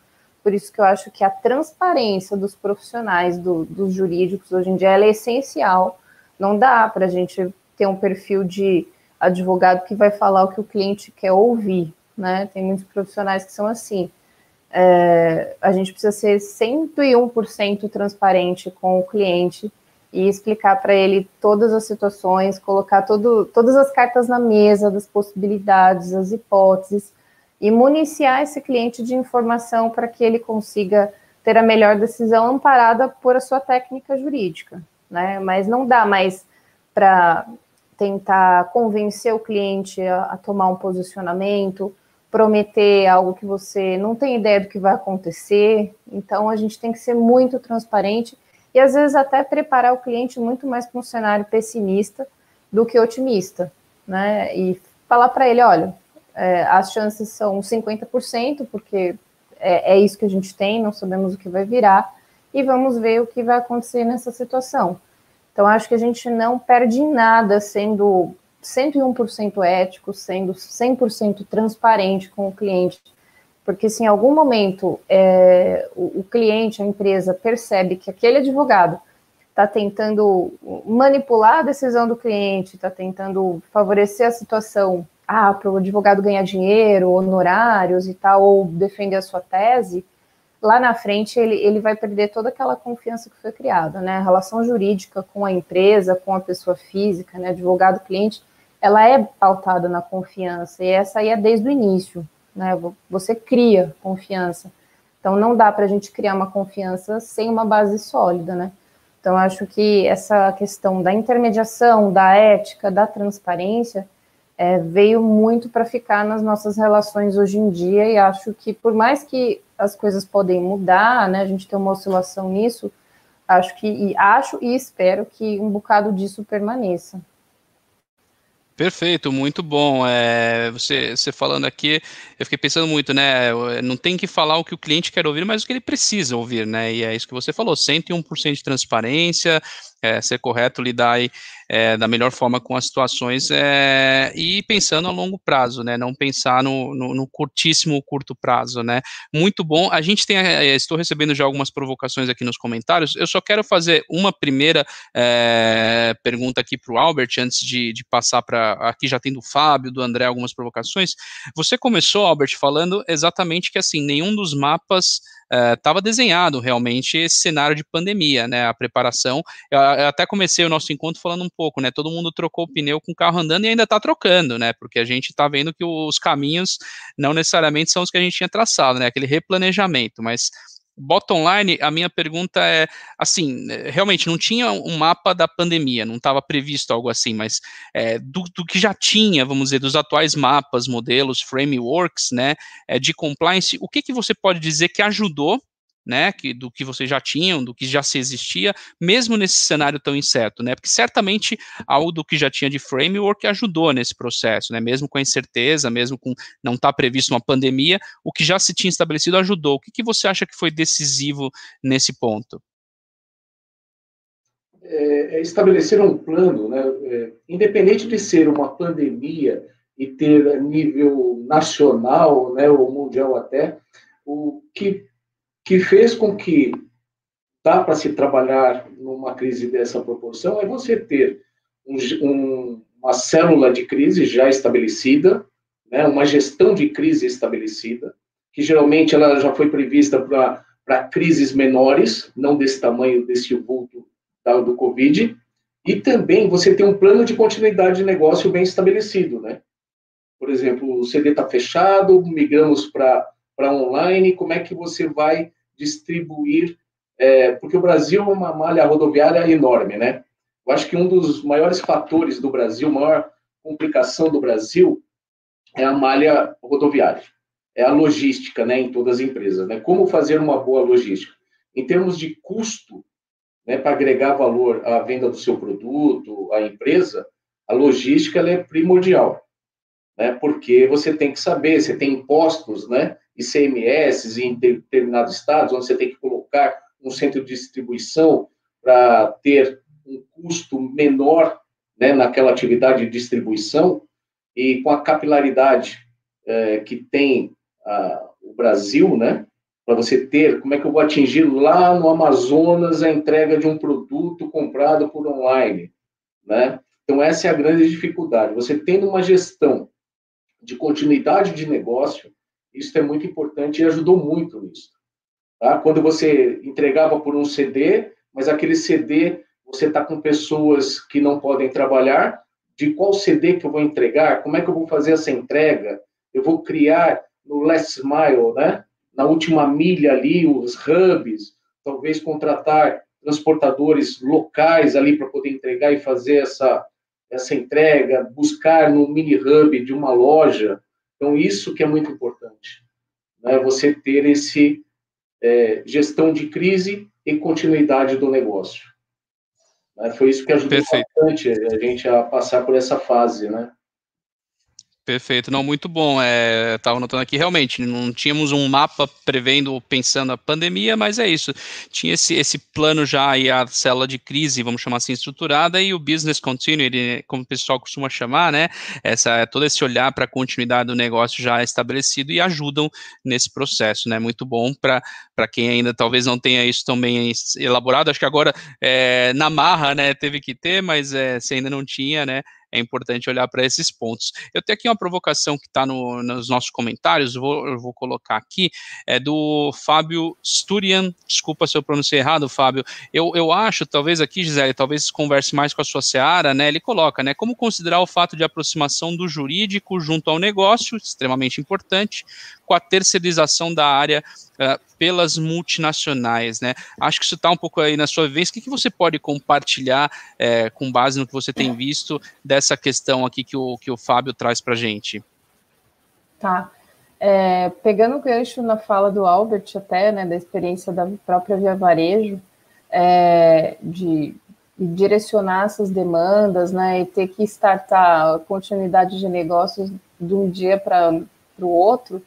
Por isso que eu acho que a transparência dos profissionais, do, dos jurídicos, hoje em dia, é essencial. Não dá para a gente ter um perfil de advogado que vai falar o que o cliente quer ouvir, né? Tem muitos profissionais que são assim. É, a gente precisa ser 101% transparente com o cliente e explicar para ele todas as situações, colocar todo, todas as cartas na mesa das possibilidades, as hipóteses, e municiar esse cliente de informação para que ele consiga ter a melhor decisão amparada por a sua técnica jurídica, né? Mas não dá mais para tentar convencer o cliente a, a, tomar um posicionamento, prometer algo que você não tem ideia do que vai acontecer. Então, a gente tem que ser muito transparente e, às vezes, até preparar o cliente muito mais para um cenário pessimista do que otimista, né? E falar para ele: olha, é, as chances são 50%, porque é, é isso que a gente tem, não sabemos o que vai virar, e vamos ver o que vai acontecer nessa situação. Então, acho que a gente não perde nada sendo 101% ético, sendo 100% transparente com o cliente. Porque se em algum momento é, o, o, cliente, a empresa, percebe que aquele advogado está tentando manipular a decisão do cliente, está tentando favorecer a situação, ah, para o advogado ganhar dinheiro, honorários e tal, ou defender a sua tese, lá na frente ele, ele vai perder toda aquela confiança que foi criada, né? A relação jurídica com a empresa, com a pessoa física, né? Advogado-cliente, ela é pautada na confiança, e essa aí é desde o início, né? Você cria confiança. Então não dá para a gente criar uma confiança sem uma base sólida, né? Então acho que essa questão da intermediação, da ética, da transparência, é, veio muito para ficar nas nossas relações hoje em dia e acho que por mais que as coisas podem mudar, né, a gente tem uma oscilação nisso, acho que e acho e espero que um bocado disso permaneça. Perfeito, muito bom. É, você, você falando aqui, eu fiquei pensando muito, né? Não tem que falar o que o cliente quer ouvir, mas o que ele precisa ouvir, né? E é isso que você falou: 101% de transparência, é, ser correto, lidar aí, é, da melhor forma com as situações é, e pensando a longo prazo, né? Não pensar no, no, no curtíssimo curto prazo, né? Muito bom. A gente tem, é, estou recebendo já algumas provocações aqui nos comentários. Eu só quero fazer uma primeira é, pergunta aqui para o Albert antes de, de passar para aqui já tem do Fábio, do André algumas provocações. Você começou, Albert, falando exatamente que assim nenhum dos mapas estava uh, desenhado realmente esse cenário de pandemia, né? A preparação. Eu, eu, até comecei o nosso encontro falando um pouco, né? Todo mundo trocou o pneu com o carro andando e ainda está trocando, né? Porque a gente está vendo que os caminhos não necessariamente são os que a gente tinha traçado, né? Aquele replanejamento, mas bottom line, a minha pergunta é, assim, realmente não tinha um mapa da pandemia, não estava previsto algo assim, mas é, do, do, que já tinha, vamos dizer, dos atuais mapas, modelos, frameworks, né, é, de compliance, o que, que você pode dizer que ajudou né, que, do que vocês já tinham, do que já se existia, mesmo nesse cenário tão incerto, né, porque certamente algo do que já tinha de framework ajudou nesse processo, né, mesmo com a incerteza, mesmo com não estar tá previsto uma pandemia, o que já se tinha estabelecido ajudou. O que, que você acha que foi decisivo nesse ponto? É, é estabelecer um plano, né, é, independente de ser uma pandemia e ter nível nacional, né, ou mundial até, o que que fez com que dá para se trabalhar numa crise dessa proporção é você ter um, um, uma célula de crise já estabelecida, né, uma gestão de crise estabelecida, que geralmente ela já foi prevista para crises menores, não desse tamanho, desse vulto do Covid, e também você tem um plano de continuidade de negócio bem estabelecido, né? Por exemplo, o CD está fechado, migramos para para online, como é que você vai distribuir, é, porque o Brasil é uma malha rodoviária enorme, né? Eu acho que um dos maiores fatores do Brasil, maior complicação do Brasil, é a malha rodoviária, é a logística, né, em todas as empresas, né? Como fazer uma boa logística? Em termos de custo, né, para agregar valor à venda do seu produto, à empresa, a logística é primordial, né? Porque você tem que saber, você tem impostos, né? ICMS em determinados estados, onde você tem que colocar um centro de distribuição para ter um custo menor né, naquela atividade de distribuição, e com a capilaridade é, que tem a, o Brasil, né, para você ter, como é que eu vou atingir lá no Amazonas a entrega de um produto comprado por online, né? Então, essa é a grande dificuldade. Você tendo uma gestão de continuidade de negócio, isso é muito importante e ajudou muito nisso. Tá? Quando você entregava por um CD, mas aquele CD você está com pessoas que não podem trabalhar, de qual CD que eu vou entregar? Como é que eu vou fazer essa entrega? Eu vou criar no last mile, né? Na última milha ali, os hubs, talvez contratar transportadores locais ali para poder entregar e fazer essa, essa entrega, buscar no mini hub de uma loja então, isso que é muito importante, né? você ter esse é, gestão de crise e continuidade do negócio. Né? Foi isso que ajudou Perfeito. bastante a gente a passar por essa fase, né? Perfeito, não, muito bom. É, Estava notando aqui, realmente, não tínhamos um mapa prevendo, pensando a pandemia, mas é isso. Tinha esse, esse plano já e a célula de crise, vamos chamar assim, estruturada, e o business continuity, como o pessoal costuma chamar, né? Essa, todo esse olhar para a continuidade do negócio já estabelecido e ajudam nesse processo, né? Muito bom para quem ainda talvez não tenha isso tão bem elaborado. Acho que agora, é, na marra, né, teve que ter, mas é, se ainda não tinha, né? é importante olhar para esses pontos. Eu tenho aqui uma provocação que está no, nos nossos comentários, vou, eu vou colocar aqui, é do Fábio Sturian, desculpa se eu pronunciei errado, Fábio, eu, eu acho, talvez aqui, Gisele, talvez converse mais com a sua seara, né, ele coloca, né, como considerar o fato de aproximação do jurídico junto ao negócio, extremamente importante, com a terceirização da área uh, pelas multinacionais, né? Acho que isso está um pouco aí na sua vez. O que, que você pode compartilhar é, com base no que você tem visto dessa questão aqui que o, que o Fábio traz para a gente? Tá. É, pegando o gancho na fala do Albert até, né, da experiência da própria Via Varejo, é, de direcionar essas demandas, né, e ter que startar a continuidade de negócios de um dia para o outro,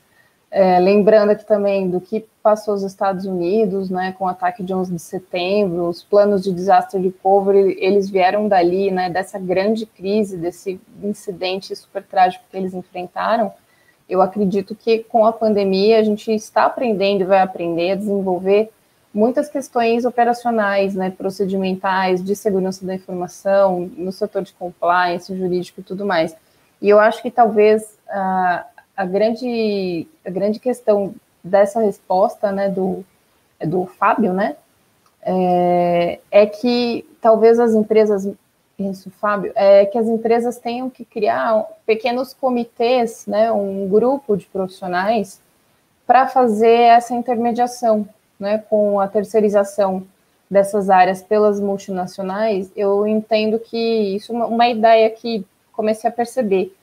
é, lembrando aqui também do que passou os Estados Unidos, né, com o ataque de 11 de setembro, os planos de desastre recovery, eles vieram dali, né, dessa grande crise, desse incidente super trágico que eles enfrentaram. Eu acredito que com a pandemia a gente está aprendendo e vai aprender a desenvolver muitas questões operacionais, né, procedimentais, de segurança da informação, no setor de compliance, jurídico e tudo mais. E eu acho que talvez uh, a grande, a grande questão dessa resposta, né, do, do Fábio, né, é, é que talvez as empresas, isso, Fábio, é que as empresas tenham que criar pequenos comitês, né, um grupo de profissionais para fazer essa intermediação, né, com a terceirização dessas áreas pelas multinacionais, eu entendo que isso é uma, uma ideia que comecei a perceber.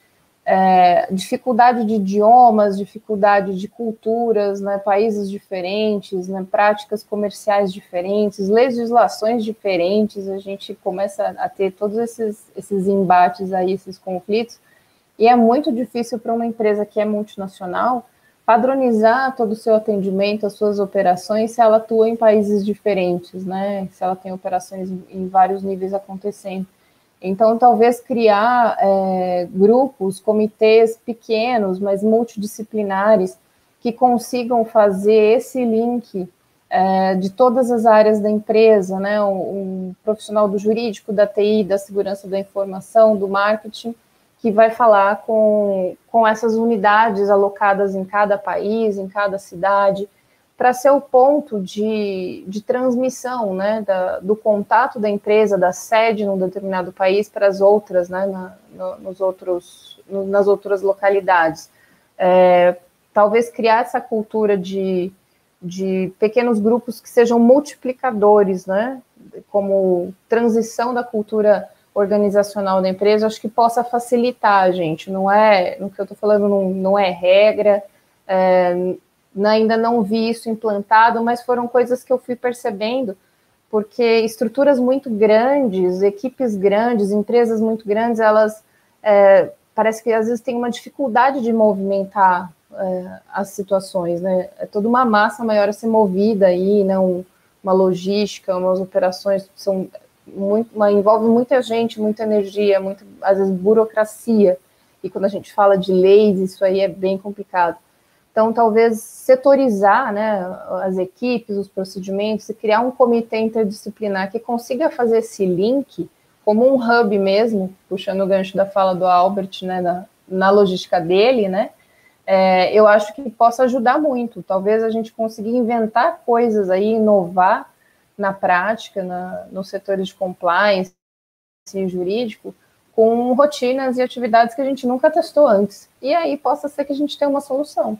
É, dificuldade de idiomas, dificuldade de culturas, né, países diferentes, né, práticas comerciais diferentes, legislações diferentes, a gente começa a ter todos esses, esses embates aí, esses conflitos, e é muito difícil para uma empresa que é multinacional padronizar todo o seu atendimento, as suas operações, se ela atua em países diferentes, né? Se ela tem operações em vários níveis acontecendo. Então, talvez criar é, grupos, comitês pequenos, mas multidisciplinares, que consigam fazer esse link é, de todas as áreas da empresa, né? Um, um profissional do jurídico, da TI, da segurança da informação, do marketing, que vai falar com, com essas unidades alocadas em cada país, em cada cidade, para ser o ponto de, de transmissão né, da, do contato da empresa, da sede num determinado país para as outras, né, na, no, nos outros, no, nas outras localidades. É, talvez criar essa cultura de, de pequenos grupos que sejam multiplicadores, né, como transição da cultura organizacional da empresa, acho que possa facilitar a gente. Não é, no que eu estou falando, não, não é regra, é, ainda não vi isso implantado, mas foram coisas que eu fui percebendo, porque estruturas muito grandes, equipes grandes, empresas muito grandes, elas é, parece que às vezes têm uma dificuldade de movimentar é, as situações, né? É toda uma massa maior a ser movida aí, né? Um, uma logística, umas operações são muito, uma, envolve muita gente, muita energia, muito, às vezes burocracia. E quando a gente fala de leis, isso aí é bem complicado. Então, talvez setorizar né, as equipes, os procedimentos, e criar um comitê interdisciplinar que consiga fazer esse link como um hub mesmo, puxando o gancho da fala do Albert, né, na, na logística dele, né, é, eu acho que possa ajudar muito. Talvez a gente consiga inventar coisas aí, inovar na prática, na, nos setores de compliance e jurídico, com rotinas e atividades que a gente nunca testou antes. E aí possa ser que a gente tenha uma solução.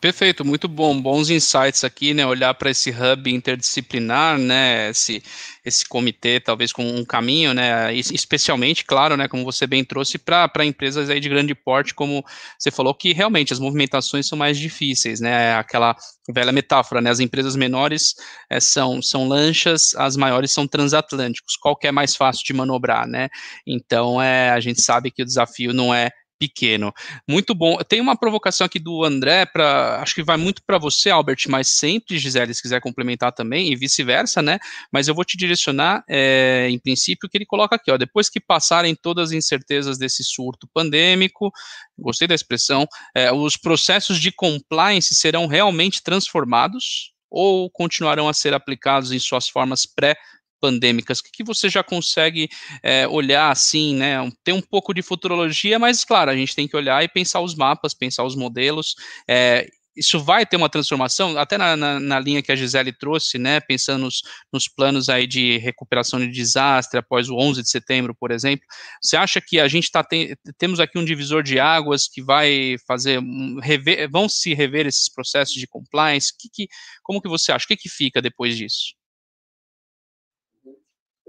Perfeito, muito bom, bons insights aqui, né? Olhar para esse hub interdisciplinar, né? Esse, esse comitê, talvez com um caminho, né? Especialmente, claro, né? Como você bem trouxe para empresas aí de grande porte, como você falou, que realmente as movimentações são mais difíceis, né? Aquela velha metáfora, né? As empresas menores é, são, são lanchas, as maiores são transatlânticos. Qual que é mais fácil de manobrar, né? Então, é, a gente sabe que o desafio não é pequeno. Muito bom. Tem uma provocação aqui do André, para acho que vai muito para você, Albert, mas sempre, Gisele, se quiser complementar também, e vice-versa, né? Mas eu vou te direcionar, é, em princípio, que ele coloca aqui, ó, depois que passarem todas as incertezas desse surto pandêmico, gostei da expressão, é, os processos de compliance serão realmente transformados ou continuarão a ser aplicados em suas formas pré pandêmicas, o que, que você já consegue é, olhar assim, né? Tem um pouco de futurologia, mas claro, a gente tem que olhar e pensar os mapas, pensar os modelos. É, isso vai ter uma transformação, até na, na, na, linha que a Gisele trouxe, né, pensando nos, nos, planos aí de recuperação de desastre após o 11 de setembro, por exemplo, você acha que a gente tá te, temos aqui um divisor de águas que vai fazer, rever, vão se rever esses processos de compliance, que, que, como que você acha, o que, que fica depois disso?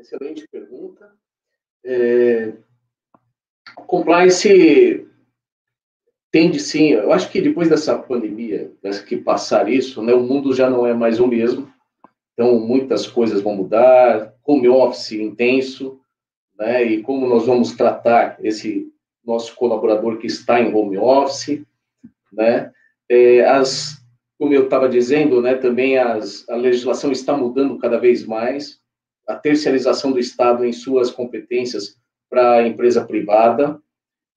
Excelente pergunta. É, compliance tende sim, eu acho que depois dessa pandemia, dessa que passar isso, né, o mundo já não é mais o mesmo. Então, muitas coisas vão mudar, home office intenso, né, e como nós vamos tratar esse nosso colaborador que está em home office, né, é, as, como eu estava dizendo, né, também as, a legislação está mudando cada vez mais, a terciarização do Estado em suas competências para a empresa privada,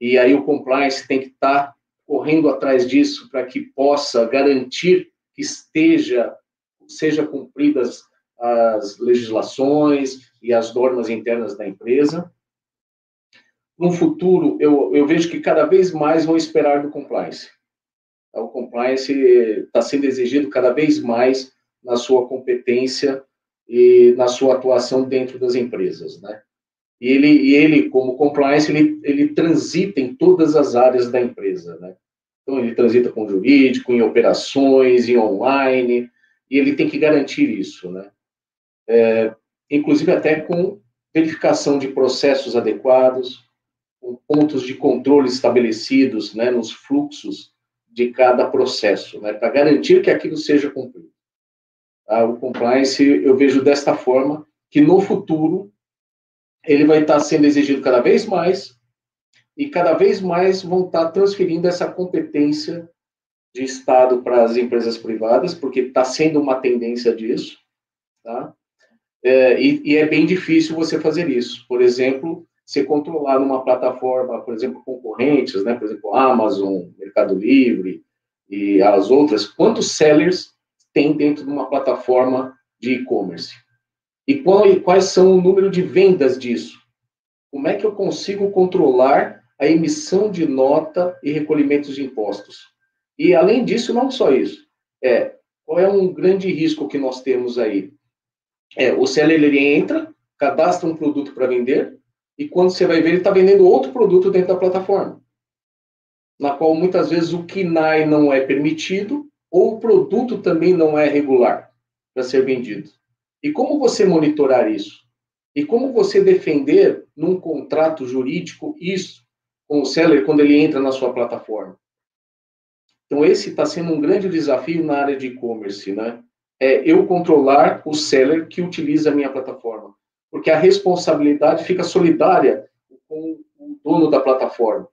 e aí o compliance tem que estar tá correndo atrás disso para que possa garantir que esteja seja cumpridas as legislações e as normas internas da empresa. No futuro, eu, eu vejo que cada vez mais vão esperar do compliance. O compliance está sendo exigido cada vez mais na sua competência e na sua atuação dentro das empresas, né? E ele, e ele como compliance, ele, ele transita em todas as áreas da empresa, né? Então, ele transita com jurídico, em operações, em online, e ele tem que garantir isso, né? É, inclusive até com verificação de processos adequados, com pontos de controle estabelecidos, né, nos fluxos de cada processo, né, para garantir que aquilo seja cumprido. Tá? O compliance eu vejo desta forma que no futuro ele vai estar sendo exigido cada vez mais e cada vez mais vão estar transferindo essa competência de Estado para as empresas privadas, porque está sendo uma tendência disso, tá? É, e, e, é bem difícil você fazer isso. Por exemplo, você controlar numa plataforma, por exemplo, concorrentes, né? Por exemplo, Amazon, Mercado Livre e as outras, quantos sellers tem dentro de uma plataforma de e-commerce? E qual, quais são o número de vendas disso? Como é que eu consigo controlar a emissão de nota e recolhimentos de impostos? E, além disso, não só isso. É, qual é um grande risco que nós temos aí? É, o seller entra, cadastra um produto para vender, e quando você vai ver, ele está vendendo outro produto dentro da plataforma, na qual muitas vezes o KINAI não é permitido, ou o produto também não é regular para ser vendido. E como você monitorar isso? E como você defender num contrato jurídico isso com o seller quando ele entra na sua plataforma? Então, esse está sendo um grande desafio na área de e-commerce, né? É eu controlar o seller que utiliza a minha plataforma. Porque a responsabilidade fica solidária com o dono da plataforma.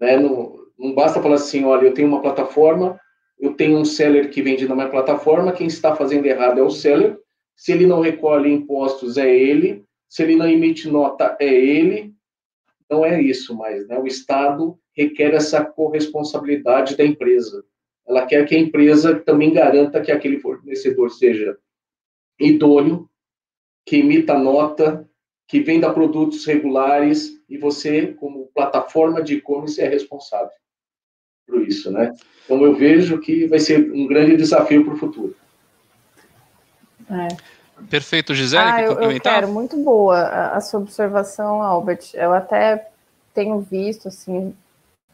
Né? Não, não basta falar assim, olha, eu tenho uma plataforma, eu tenho um seller que vende na minha plataforma, quem está fazendo errado é o seller, se ele não recolhe impostos é ele, se ele não emite nota é ele, não é isso mais, né? O Estado requer essa corresponsabilidade da empresa. Ela quer que a empresa também garanta que aquele fornecedor seja idôneo, que emita nota, que venda produtos regulares e você, como plataforma de e-commerce, é responsável por isso, né? Então eu vejo que vai ser um grande desafio para o futuro. É. Perfeito, Gisele, ah, eu, eu quero, muito boa a, a sua observação, Albert. Eu até tenho visto, assim,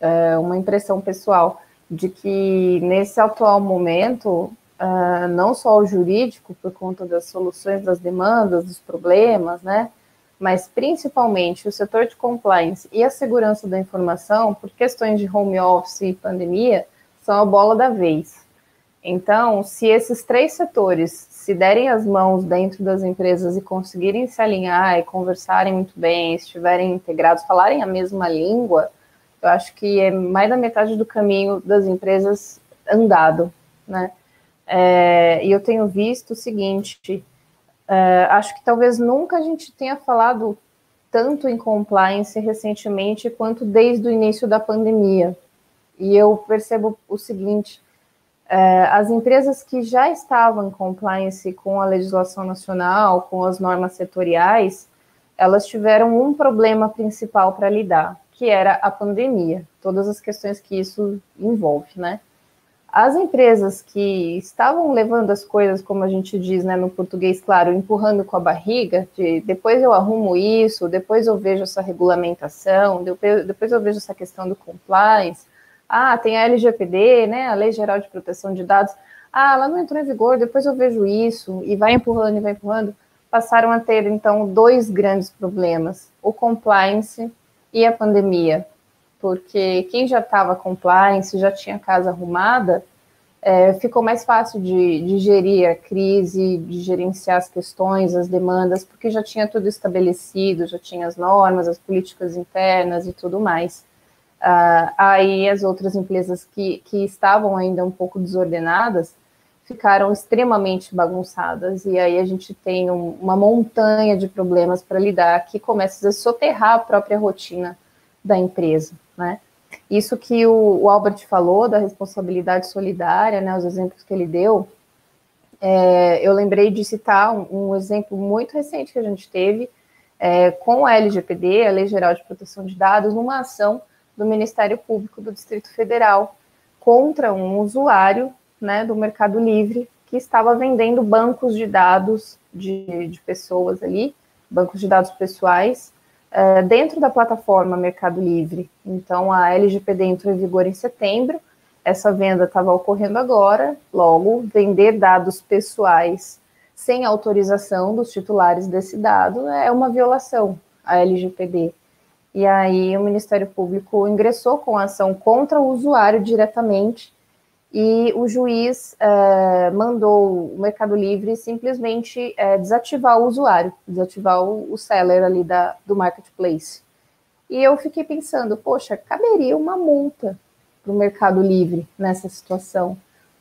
é, uma impressão pessoal de que nesse atual momento, uh, não só o jurídico, por conta das soluções das demandas, dos problemas, né, mas principalmente o setor de compliance e a segurança da informação, por questões de home office e pandemia, são a bola da vez. Então, se esses três setores se derem as mãos dentro das empresas e conseguirem se alinhar e conversarem muito bem, estiverem integrados, falarem a mesma língua, eu acho que é mais da metade do caminho das empresas andado, né? É, e eu tenho visto o seguinte, é, acho que talvez nunca a gente tenha falado tanto em compliance recentemente quanto desde o início da pandemia. E eu percebo o seguinte: é, as empresas que já estavam em compliance com a legislação nacional, com as normas setoriais, elas tiveram um problema principal para lidar, que era a pandemia, todas as questões que isso envolve, né? As empresas que estavam levando as coisas, como a gente diz, né, no português, claro, empurrando com a barriga, de depois eu arrumo isso, depois eu vejo essa regulamentação, depois, eu vejo essa questão do compliance. Ah, tem a LGPD, né, a Lei Geral de Proteção de Dados. Ah, ela não entrou em vigor, depois eu vejo isso, e vai empurrando e vai empurrando. Passaram a ter, então, dois grandes problemas: o compliance e a pandemia, porque quem já estava compliance, já tinha casa arrumada, é, ficou mais fácil de, de, gerir a crise, de gerenciar as questões, as demandas, porque já tinha tudo estabelecido, já tinha as normas, as políticas internas e tudo mais. Uh, aí as outras empresas que, que estavam ainda um pouco desordenadas ficaram extremamente bagunçadas, e aí a gente tem um, uma montanha de problemas para lidar que começa a soterrar a própria rotina da empresa, né? Isso que o, o Albert falou da responsabilidade solidária, né, os exemplos que ele deu, é, eu lembrei de citar um, um, exemplo muito recente que a gente teve é, com a LGPD, a Lei Geral de Proteção de Dados, numa ação do Ministério Público do Distrito Federal contra um usuário né, do Mercado Livre que estava vendendo bancos de dados de, de pessoas ali, bancos de dados pessoais, é, dentro da plataforma Mercado Livre. Então, a LGPD entrou em vigor em setembro, essa venda estava ocorrendo agora, logo, vender dados pessoais sem autorização dos titulares desse dado é uma violação à LGPD. E aí o Ministério Público ingressou com ação contra o usuário diretamente e o juiz é, mandou o Mercado Livre simplesmente é, desativar o usuário, desativar o, o seller ali da, do marketplace. E eu fiquei pensando, poxa, caberia uma multa para o Mercado Livre nessa situação,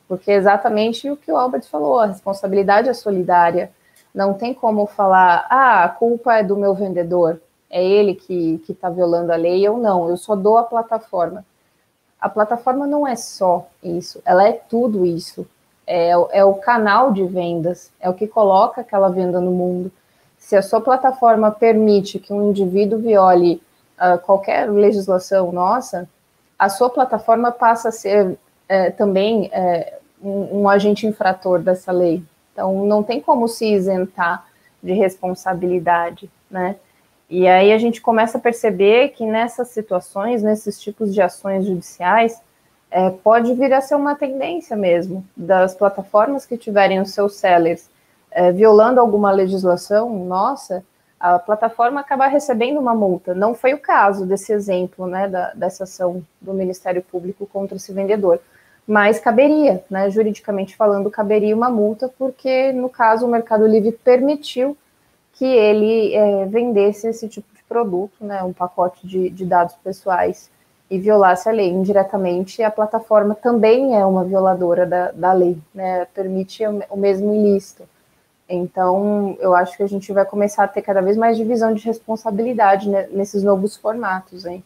porque é exatamente o que o Albert falou, a responsabilidade é solidária. Não tem como falar, ah, a culpa é do meu vendedor é ele que está violando a lei, ou não, eu só dou a plataforma. A plataforma não é só isso, ela é tudo isso. É, é o canal de vendas, é o que coloca aquela venda no mundo. Se a sua plataforma permite que um indivíduo viole uh, qualquer legislação nossa, a sua plataforma passa a ser é, também é, um, um agente infrator dessa lei. Então, não tem como se isentar de responsabilidade, né? E aí a gente começa a perceber que nessas situações, nesses tipos de ações judiciais, é, pode vir a ser uma tendência mesmo das plataformas que tiverem os seus sellers é, violando alguma legislação nossa, a plataforma acabar recebendo uma multa. Não foi o caso desse exemplo, né, da, dessa ação do Ministério Público contra esse vendedor, mas caberia, né, juridicamente falando, caberia uma multa, porque no caso o Mercado Livre permitiu que ele é, vendesse esse tipo de produto, né, um pacote de, de dados pessoais e violasse a lei indiretamente, a plataforma também é uma violadora da, da lei, né, permite o mesmo ilícito. Então, eu acho que a gente vai começar a ter cada vez mais divisão de responsabilidade né, nesses novos formatos, hein?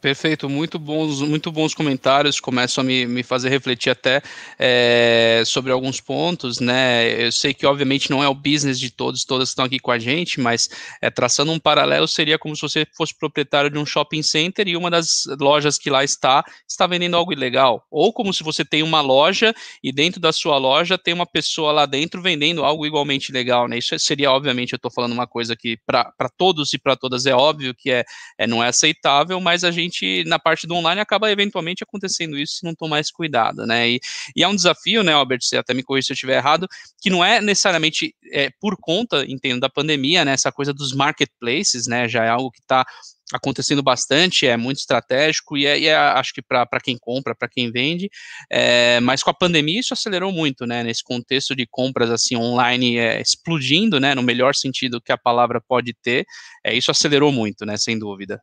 Perfeito, muito bons, muito bons comentários, começam a me, me fazer refletir até é, sobre alguns pontos, né? Eu sei que obviamente não é o business de todos, todas estão aqui com a gente, mas é, traçando um paralelo seria como se você fosse proprietário de um shopping center e uma das lojas que lá está está vendendo algo ilegal, ou como se você tem uma loja e dentro da sua loja tem uma pessoa lá dentro vendendo algo igualmente legal, né? Isso seria obviamente eu estou falando uma coisa que para todos e para todas é óbvio que é, é não é aceitável, mas a gente gente, na parte do online, acaba eventualmente acontecendo isso se não tomar esse cuidado, né? E, e é um desafio, né, Albert, você até me corrija se eu estiver errado, que não é necessariamente é, por conta, entendo, da pandemia, né? Essa coisa dos marketplaces, né? Já é algo que está acontecendo bastante, é muito estratégico e é, e é acho que para quem compra, para quem vende, é, mas com a pandemia isso acelerou muito, né, nesse contexto de compras assim online é, explodindo, né, no melhor sentido que a palavra pode ter, é, isso acelerou muito, né, sem dúvida.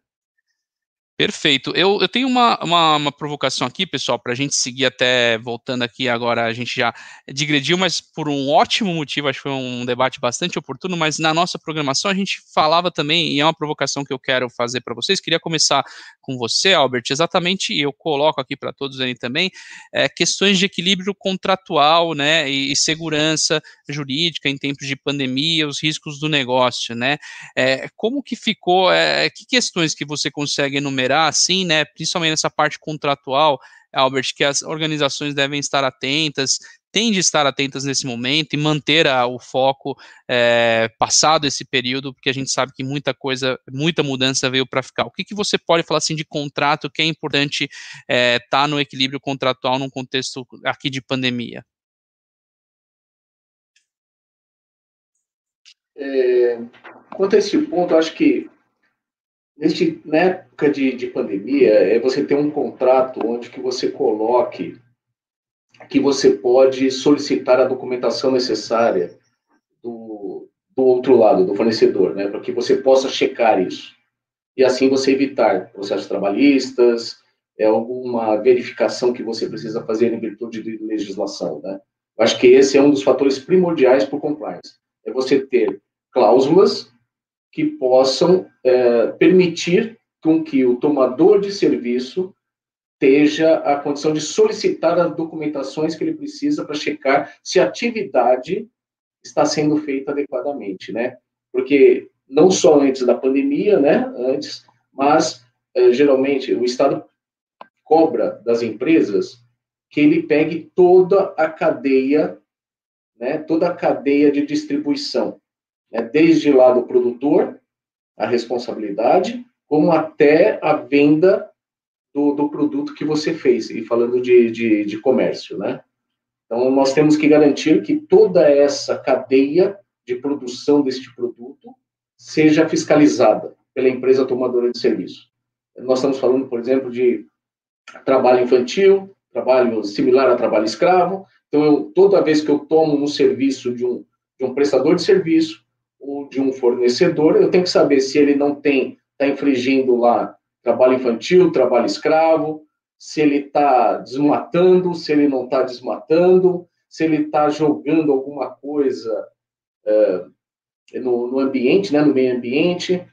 Perfeito. Eu, eu tenho uma, uma, uma provocação aqui, pessoal, para a gente seguir até, voltando aqui agora, a gente já digrediu, mas por um ótimo motivo, acho que foi um debate bastante oportuno, mas na nossa programação a gente falava também, e é uma provocação que eu quero fazer para vocês, queria começar com você, Albert, exatamente, e eu coloco aqui para todos aí também, é, questões de equilíbrio contratual, né, e, e, segurança jurídica em tempos de pandemia, os riscos do negócio, né, é, como que ficou, é, que questões que você consegue enumerar considerar, assim, né, principalmente nessa parte contratual, Albert, que as organizações devem estar atentas, têm de estar atentas nesse momento e manter a, o foco é, passado esse período, porque a gente sabe que muita coisa, muita mudança veio para ficar. O que, que você pode falar assim de contrato que é importante estar é, tá no equilíbrio contratual num contexto aqui de pandemia? É, quanto a esse ponto, acho que Neste, na época de, de pandemia, é você ter um contrato onde que você coloque que você pode solicitar a documentação necessária do, do outro lado, do fornecedor, né, para que você possa checar isso. E assim você evitar processos trabalhistas, é alguma verificação que você precisa fazer em virtude de legislação, né? Acho que esse é um dos fatores primordiais para o compliance. É você ter cláusulas que possam é, permitir com que o tomador de serviço esteja a condição de solicitar as documentações que ele precisa para checar se a atividade está sendo feita adequadamente, né? Porque não só antes da pandemia, né? Antes, mas é, geralmente o Estado cobra das empresas que ele pegue toda a cadeia, né? Toda a cadeia de distribuição né, desde lá do produtor a responsabilidade, como até a venda do, do produto que você fez, e falando de, de, de comércio, né? Então, nós temos que garantir que toda essa cadeia de produção deste produto seja fiscalizada pela empresa tomadora de serviço. Nós estamos falando, por exemplo, de trabalho infantil, trabalho similar a trabalho escravo. Então, eu, toda vez que eu tomo um serviço de um, de um prestador de serviço ou de um fornecedor, eu tenho que saber se ele não tem, está infringindo lá trabalho infantil, trabalho escravo, se ele está desmatando, se ele não está desmatando, se ele está jogando alguma coisa é, no, no, ambiente, né, no meio ambiente.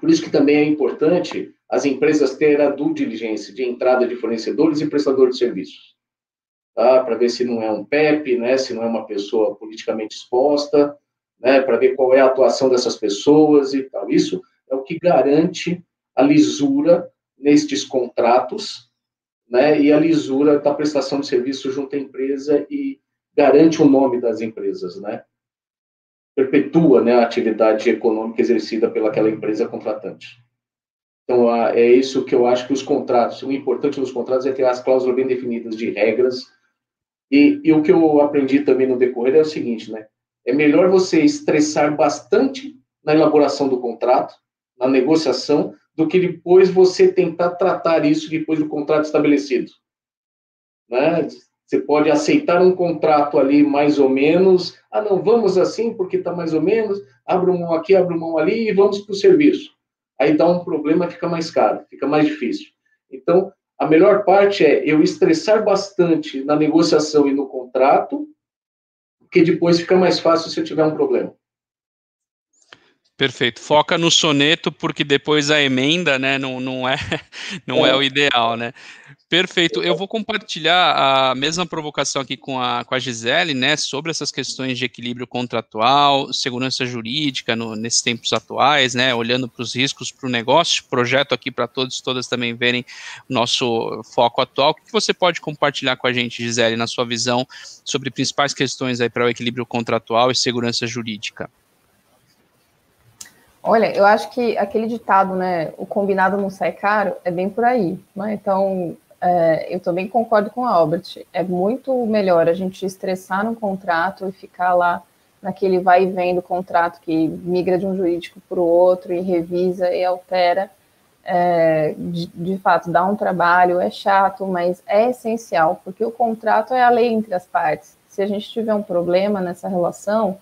Por isso que também é importante as empresas terem a due diligência de entrada de fornecedores e prestadores de serviços. Tá? Para ver se não é um PEP, né, se não é uma pessoa politicamente exposta, né, para ver qual é a atuação dessas pessoas e tal. Isso é o que garante a lisura nestes contratos né, e a lisura da prestação de serviço junto à empresa e garante o nome das empresas, né? Perpetua né, a atividade econômica exercida pelaquela empresa contratante. Então, é isso que eu acho que os contratos, o importante nos contratos é ter as cláusulas bem definidas de regras. E, e o que eu aprendi também no decorrer é o seguinte, né? É melhor você estressar bastante na elaboração do contrato, na negociação, do que depois você tentar tratar isso depois do contrato estabelecido. Né? Você pode aceitar um contrato ali mais ou menos, ah, não, vamos assim porque está mais ou menos, abre mão aqui, abre mão ali e vamos para o serviço. Aí dá um problema, fica mais caro, fica mais difícil. Então, a melhor parte é eu estressar bastante na negociação e no contrato, porque depois fica mais fácil se eu tiver um problema. Perfeito. Foca no soneto, porque depois a emenda, né, não, não, é, não é. é o ideal, né? Perfeito. Eu vou compartilhar a mesma provocação aqui com a, com a Gisele, né, sobre essas questões de equilíbrio contratual, segurança jurídica no, nesses tempos atuais, né, olhando para os riscos para o negócio, projeto aqui para todos e todas também verem o nosso foco atual. O que você pode compartilhar com a gente, Gisele, na sua visão sobre principais questões aí para o equilíbrio contratual e segurança jurídica? Olha, eu acho que aquele ditado, né, o combinado não sai caro, é bem por aí, né? Então, é, eu também concordo com a Albert. É muito melhor a gente estressar no contrato e ficar lá naquele vai e vem do contrato que migra de um jurídico para o outro e revisa e altera. É, de, de, fato, dá um trabalho, é chato, mas é essencial, porque o contrato é a lei entre as partes. Se a gente tiver um problema nessa relação,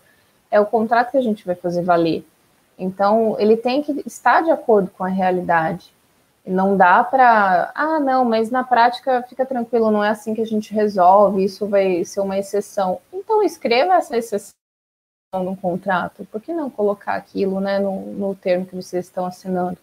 é o contrato que a gente vai fazer valer. Então, ele tem que estar de acordo com a realidade. Não dá para, ah, não, mas na prática fica tranquilo, não é assim que a gente resolve, isso vai ser uma exceção. Então, escreva essa exceção no contrato, por que não colocar aquilo né, no, no termo que vocês estão assinando?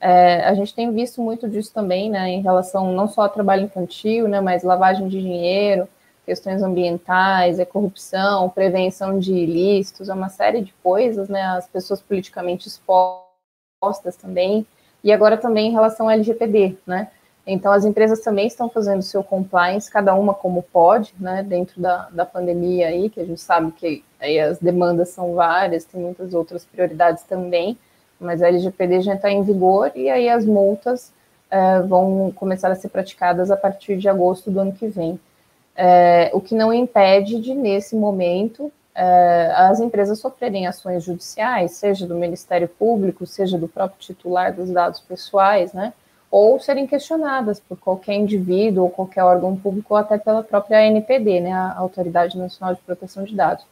É, a gente tem visto muito disso também, né, em relação não só ao trabalho infantil, né, mas lavagem de dinheiro, questões ambientais, é corrupção, prevenção de ilícitos, é uma série de coisas, né? As pessoas politicamente expostas também, e agora também em relação ao LGPD, né? Então, as empresas também estão fazendo seu compliance, cada uma como pode, né, dentro da, da pandemia aí, que a gente sabe que aí as demandas são várias, tem muitas outras prioridades também, mas a LGPD já está em vigor e aí as multas uh, vão começar a ser praticadas a partir de agosto do ano que vem é, o que não impede de, nesse momento, é, as empresas sofrerem ações judiciais, seja do Ministério Público, seja do próprio titular dos dados pessoais, né? Ou serem questionadas por qualquer indivíduo ou qualquer órgão público ou até pela própria ANPD, né, a Autoridade Nacional de Proteção de Dados.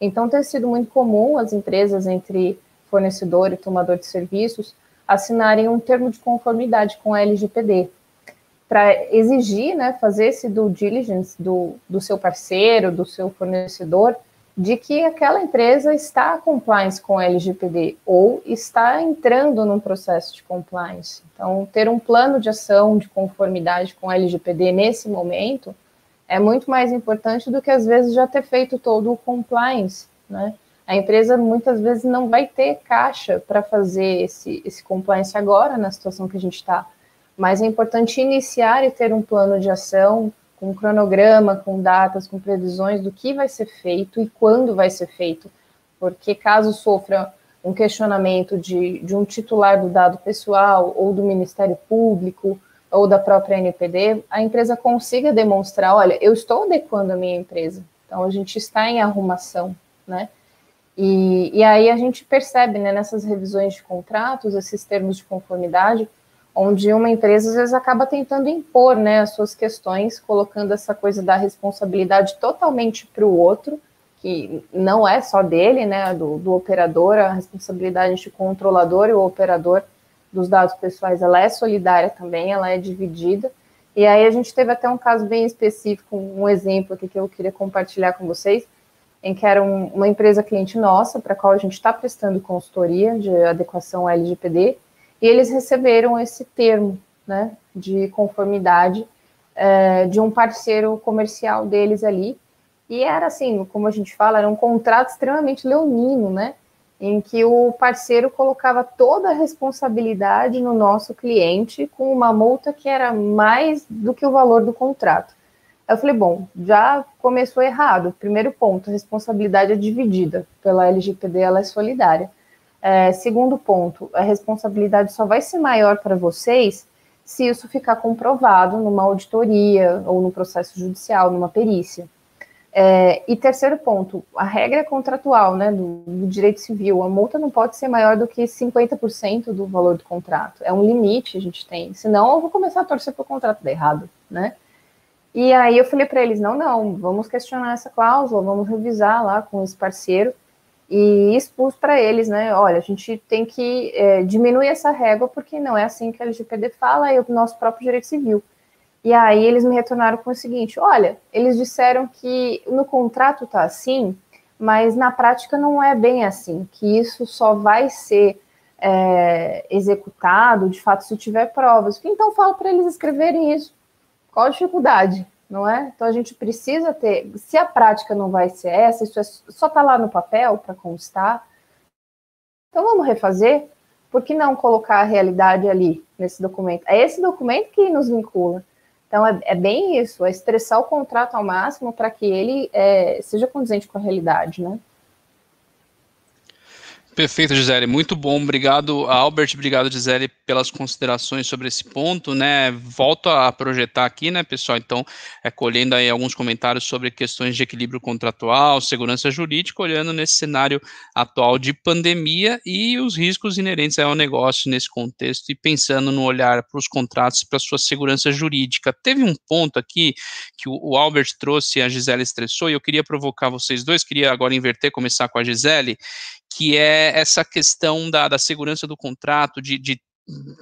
Então, tem sido muito comum as empresas, entre fornecedor e tomador de serviços, assinarem um termo de conformidade com a LGPD, para exigir, né, fazer esse due diligence do, do seu parceiro, do seu fornecedor, de que aquela empresa está compliance com a LGPD ou está entrando num processo de compliance. Então, ter um plano de ação de conformidade com a LGPD nesse momento é muito mais importante do que, às vezes, já ter feito todo o compliance, né? A empresa muitas vezes não vai ter caixa para fazer esse, esse compliance agora, na situação que a gente está mas é importante iniciar e ter um plano de ação com um cronograma, com datas, com previsões do que vai ser feito e quando vai ser feito, porque caso sofra um questionamento de, de um titular do dado pessoal ou do Ministério Público ou da própria NPD, a empresa consiga demonstrar, olha, eu estou adequando a minha empresa, então a gente está em arrumação, né? E, e aí a gente percebe, né, nessas revisões de contratos, esses termos de conformidade, onde uma empresa às vezes acaba tentando impor, né, as suas questões, colocando essa coisa da responsabilidade totalmente para o outro, que não é só dele, né, do, do operador, a responsabilidade o controlador e o operador dos dados pessoais, ela é solidária também, ela é dividida. E aí a gente teve até um caso bem específico, um exemplo aqui que eu queria compartilhar com vocês, em que era um, uma empresa cliente nossa, para a qual a gente está prestando consultoria de adequação LGPD, e eles receberam esse termo né, de conformidade é, de um parceiro comercial deles ali, e era assim, como a gente fala, era um contrato extremamente leonino, né? Em que o parceiro colocava toda a responsabilidade no nosso cliente com uma multa que era mais do que o valor do contrato. Eu falei, bom, já começou errado. Primeiro ponto, a responsabilidade é dividida. Pela LGPD, ela é solidária. É, segundo ponto, a responsabilidade só vai ser maior para vocês se isso ficar comprovado numa auditoria ou no processo judicial, numa perícia. É, e terceiro ponto, a regra contratual né, do, do, direito civil, a multa não pode ser maior do que 50% do valor do contrato. É um limite a gente tem, senão eu vou começar a torcer para o contrato dar errado, né? E aí eu falei para eles, não, não, vamos questionar essa cláusula, vamos revisar lá com esse parceiro e expus para eles, né, olha, a gente tem que é, diminuir essa régua porque não é assim que a LGPD fala e o nosso próprio direito civil. E aí eles me retornaram com o seguinte: olha, eles disseram que no contrato tá assim, mas na prática não é bem assim, que isso só vai ser é, executado de fato se tiver provas. Então fala para eles escreverem isso. Qual a dificuldade, não é? Então a gente precisa ter, se a prática não vai ser essa, isso é, só tá lá no papel para constar. Então vamos refazer. Por que não colocar a realidade ali nesse documento? É esse documento que nos vincula. Então, é, é, bem isso, é estressar o contrato ao máximo para que ele é, seja condizente com a realidade, né? Perfeito, Gisele. Muito bom. Obrigado, Albert. Obrigado, Gisele, pelas considerações sobre esse ponto, né? Volto a projetar aqui, né, pessoal? Então, é, colhendo aí alguns comentários sobre questões de equilíbrio contratual, segurança jurídica, olhando nesse cenário atual de pandemia e os riscos inerentes ao negócio nesse contexto e pensando no olhar para os contratos e para sua segurança jurídica. Teve um ponto aqui que o, o Albert trouxe e a Gisele estressou, e eu queria provocar vocês dois, queria agora inverter, começar com a Gisele, que é essa questão da, da segurança do contrato, de, de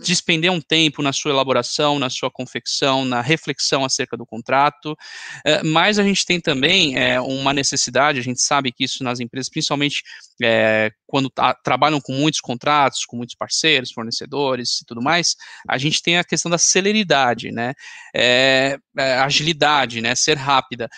despender um tempo na sua elaboração, na sua confecção, na reflexão acerca do contrato, é, mas a gente tem também é, uma necessidade, a gente sabe que isso nas empresas, principalmente é, quando tá, trabalham com muitos contratos, com muitos parceiros, fornecedores e tudo mais, a gente tem a questão da celeridade, né, agilidade, né, ser rápida.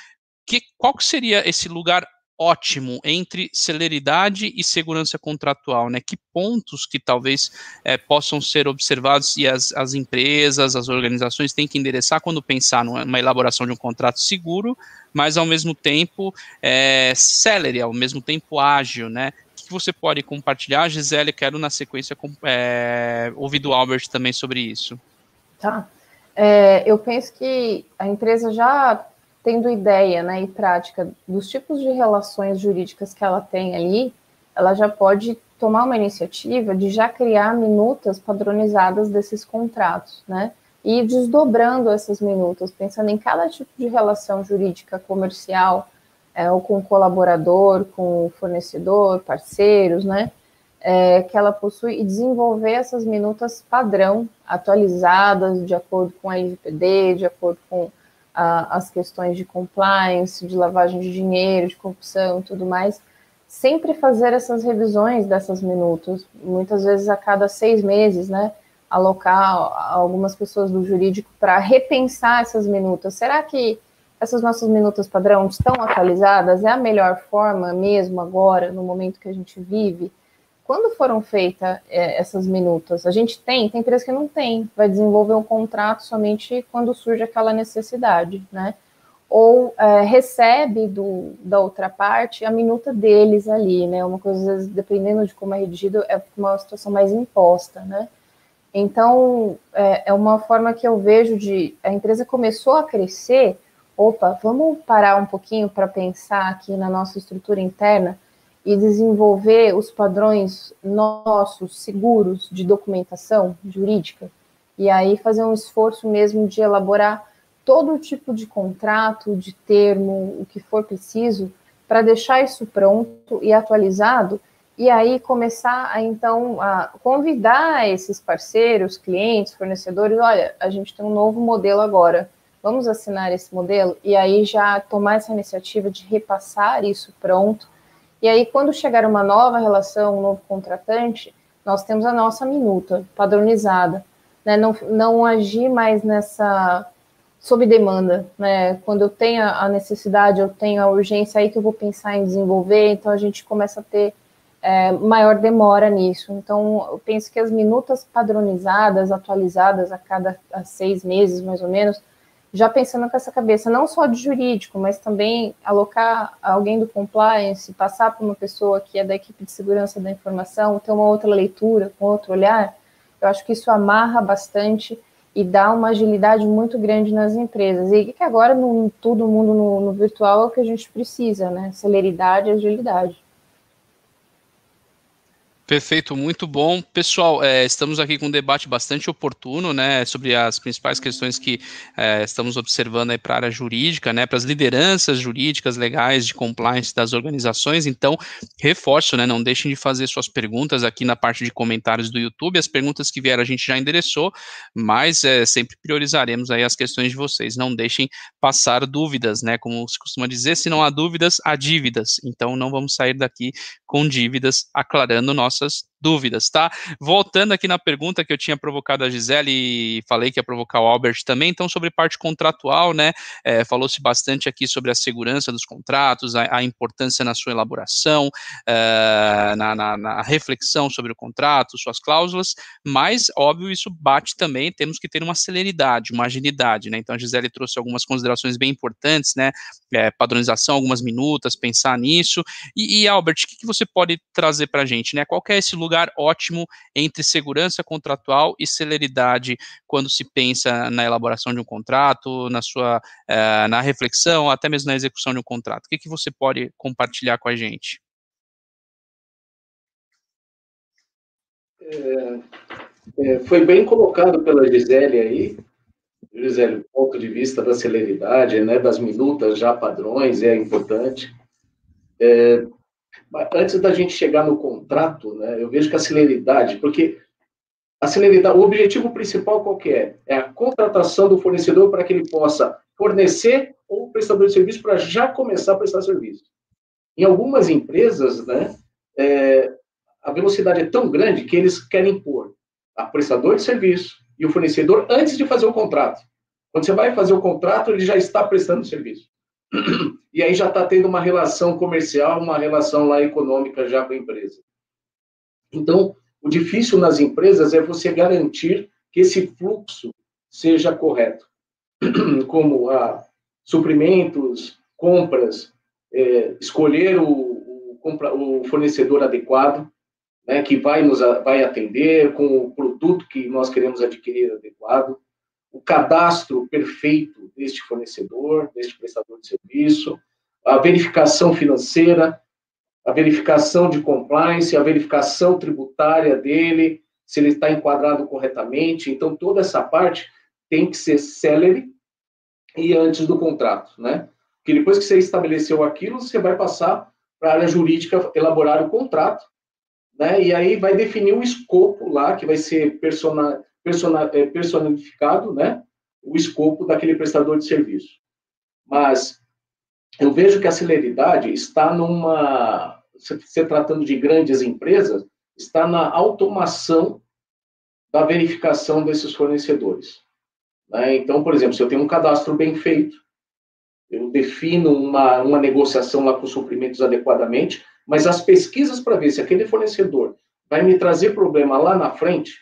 Que, qual que seria esse lugar ótimo entre celeridade e segurança contratual, né? Que pontos que talvez é, possam ser observados e as, as empresas, as organizações têm que endereçar quando pensar numa elaboração de um contrato seguro, mas ao mesmo tempo é, celere, ao mesmo tempo ágil, né? O que você pode compartilhar, Gisele? Quero na sequência é, ouvir do Albert também sobre isso. Tá. É, eu penso que a empresa já tendo ideia né, e prática dos tipos de relações jurídicas que ela tem ali, ela já pode tomar uma iniciativa de já criar minutas padronizadas desses contratos, né? E desdobrando essas minutas, pensando em cada tipo de relação jurídica comercial, é, ou com colaborador, com fornecedor, parceiros, né? É, que ela possui e desenvolver essas minutas padrão, atualizadas de acordo com a LGPD, de acordo com as questões de compliance, de lavagem de dinheiro, de corrupção e tudo mais, sempre fazer essas revisões dessas minutos, muitas vezes a cada seis meses, né? Alocar algumas pessoas do jurídico para repensar essas minutas. Será que essas nossas minutas padrão estão atualizadas? É a melhor forma mesmo agora, no momento que a gente vive? Quando foram feitas é, essas minutas? A gente tem, tem empresa que não tem, vai desenvolver um contrato somente quando surge aquela necessidade, né? ou é, recebe do, da outra parte a minuta deles ali, né? Uma coisa, às vezes, dependendo de como é redigido, é uma situação mais imposta, né? Então, é, é uma forma que eu vejo de a empresa começou a crescer. Opa, vamos parar um pouquinho para pensar aqui na nossa estrutura interna e desenvolver os padrões nossos seguros de documentação jurídica e aí fazer um esforço mesmo de elaborar todo tipo de contrato, de termo, o que for preciso, para deixar isso pronto e atualizado, e aí começar a então a convidar esses parceiros, clientes, fornecedores, olha, a gente tem um novo modelo agora, vamos assinar esse modelo, e aí já tomar essa iniciativa de repassar isso pronto, e aí quando chegar uma nova relação, um novo contratante, nós temos a nossa minuta padronizada, né? não, não agir mais nessa sob demanda, né? Quando eu tenho a necessidade, eu tenho a urgência aí que eu vou pensar em desenvolver, então a gente começa a ter é, maior demora nisso. Então, eu penso que as minutas padronizadas, atualizadas a cada a seis meses, mais ou menos, já pensando com essa cabeça, não só de jurídico, mas também alocar alguém do compliance, passar para uma pessoa que é da equipe de segurança da informação, ter uma outra leitura, com outro olhar, eu acho que isso amarra bastante e dá uma agilidade muito grande nas empresas. E que agora, no, todo mundo no, no virtual, é o que a gente precisa, né? Celeridade e agilidade. Perfeito, muito bom. Pessoal, é, estamos aqui com um debate bastante oportuno, né, sobre as principais questões que é, estamos observando aí para a área jurídica, né, para as lideranças jurídicas legais de compliance das organizações. Então, reforço, né, não deixem de fazer suas perguntas aqui na parte de comentários do YouTube. As perguntas que vieram a gente já endereçou, mas é, sempre priorizaremos aí as questões de vocês. Não deixem passar dúvidas, né, como se costuma dizer, se não há dúvidas, há dívidas. Então, não vamos sair daqui com dívidas, aclarando nosso nossas dúvidas, tá? Voltando aqui na pergunta que eu tinha provocado a Gisele e falei que ia provocar o Albert também, então sobre parte contratual, né, é, falou-se bastante aqui sobre a segurança dos contratos, a, a importância na sua elaboração, é, na, na, na, reflexão sobre o contrato, suas cláusulas, mas, óbvio, isso bate também, temos que ter uma celeridade, uma agilidade, né, então a Gisele trouxe algumas considerações bem importantes, né, é, padronização, algumas minutas, pensar nisso, e, e Albert, o que, que você pode trazer para a gente, né, qual é esse lugar ótimo entre segurança contratual e celeridade quando se pensa na elaboração de um contrato, na sua uh, na reflexão, até mesmo na execução de um contrato. O que, que você pode compartilhar com a gente? É, é, foi bem colocado pela Gisele aí, Gisele, ponto de vista da celeridade, né, das minutas já padrões, é importante. É, antes da gente chegar no contrato, né, eu vejo que a celeridade, porque a celeridade, o objetivo principal qual é? É a contratação do fornecedor para que ele possa fornecer ou prestador de serviço para já começar a prestar serviço. Em algumas empresas, né, é, a velocidade é tão grande que eles querem pôr a prestador de serviço e o fornecedor antes de fazer o contrato. Quando você vai fazer o contrato, ele já está prestando serviço. e aí já está tendo uma relação comercial, uma relação lá econômica já com a empresa. Então, o difícil nas empresas é você garantir que esse fluxo seja correto, como a suprimentos, compras, é, escolher o, o, o, fornecedor adequado, né, que vai nos vai atender com o produto que nós queremos adquirir adequado, o cadastro perfeito deste fornecedor, deste prestador de serviço, a verificação financeira, a verificação de compliance, a verificação tributária dele, se ele está enquadrado corretamente. Então, toda essa parte tem que ser célere e antes do contrato, né? Porque depois que você estabeleceu aquilo, você vai passar para a área jurídica elaborar o contrato, né? E aí vai definir o escopo lá, que vai ser personal, personificado, né, o escopo daquele prestador de serviço. Mas eu vejo que a celeridade está numa, se tratando de grandes empresas, está na automação da verificação desses fornecedores. Né? Então, por exemplo, se eu tenho um cadastro bem feito, eu defino uma, uma negociação lá com suprimentos adequadamente, mas as pesquisas para ver se aquele fornecedor vai me trazer problema lá na frente,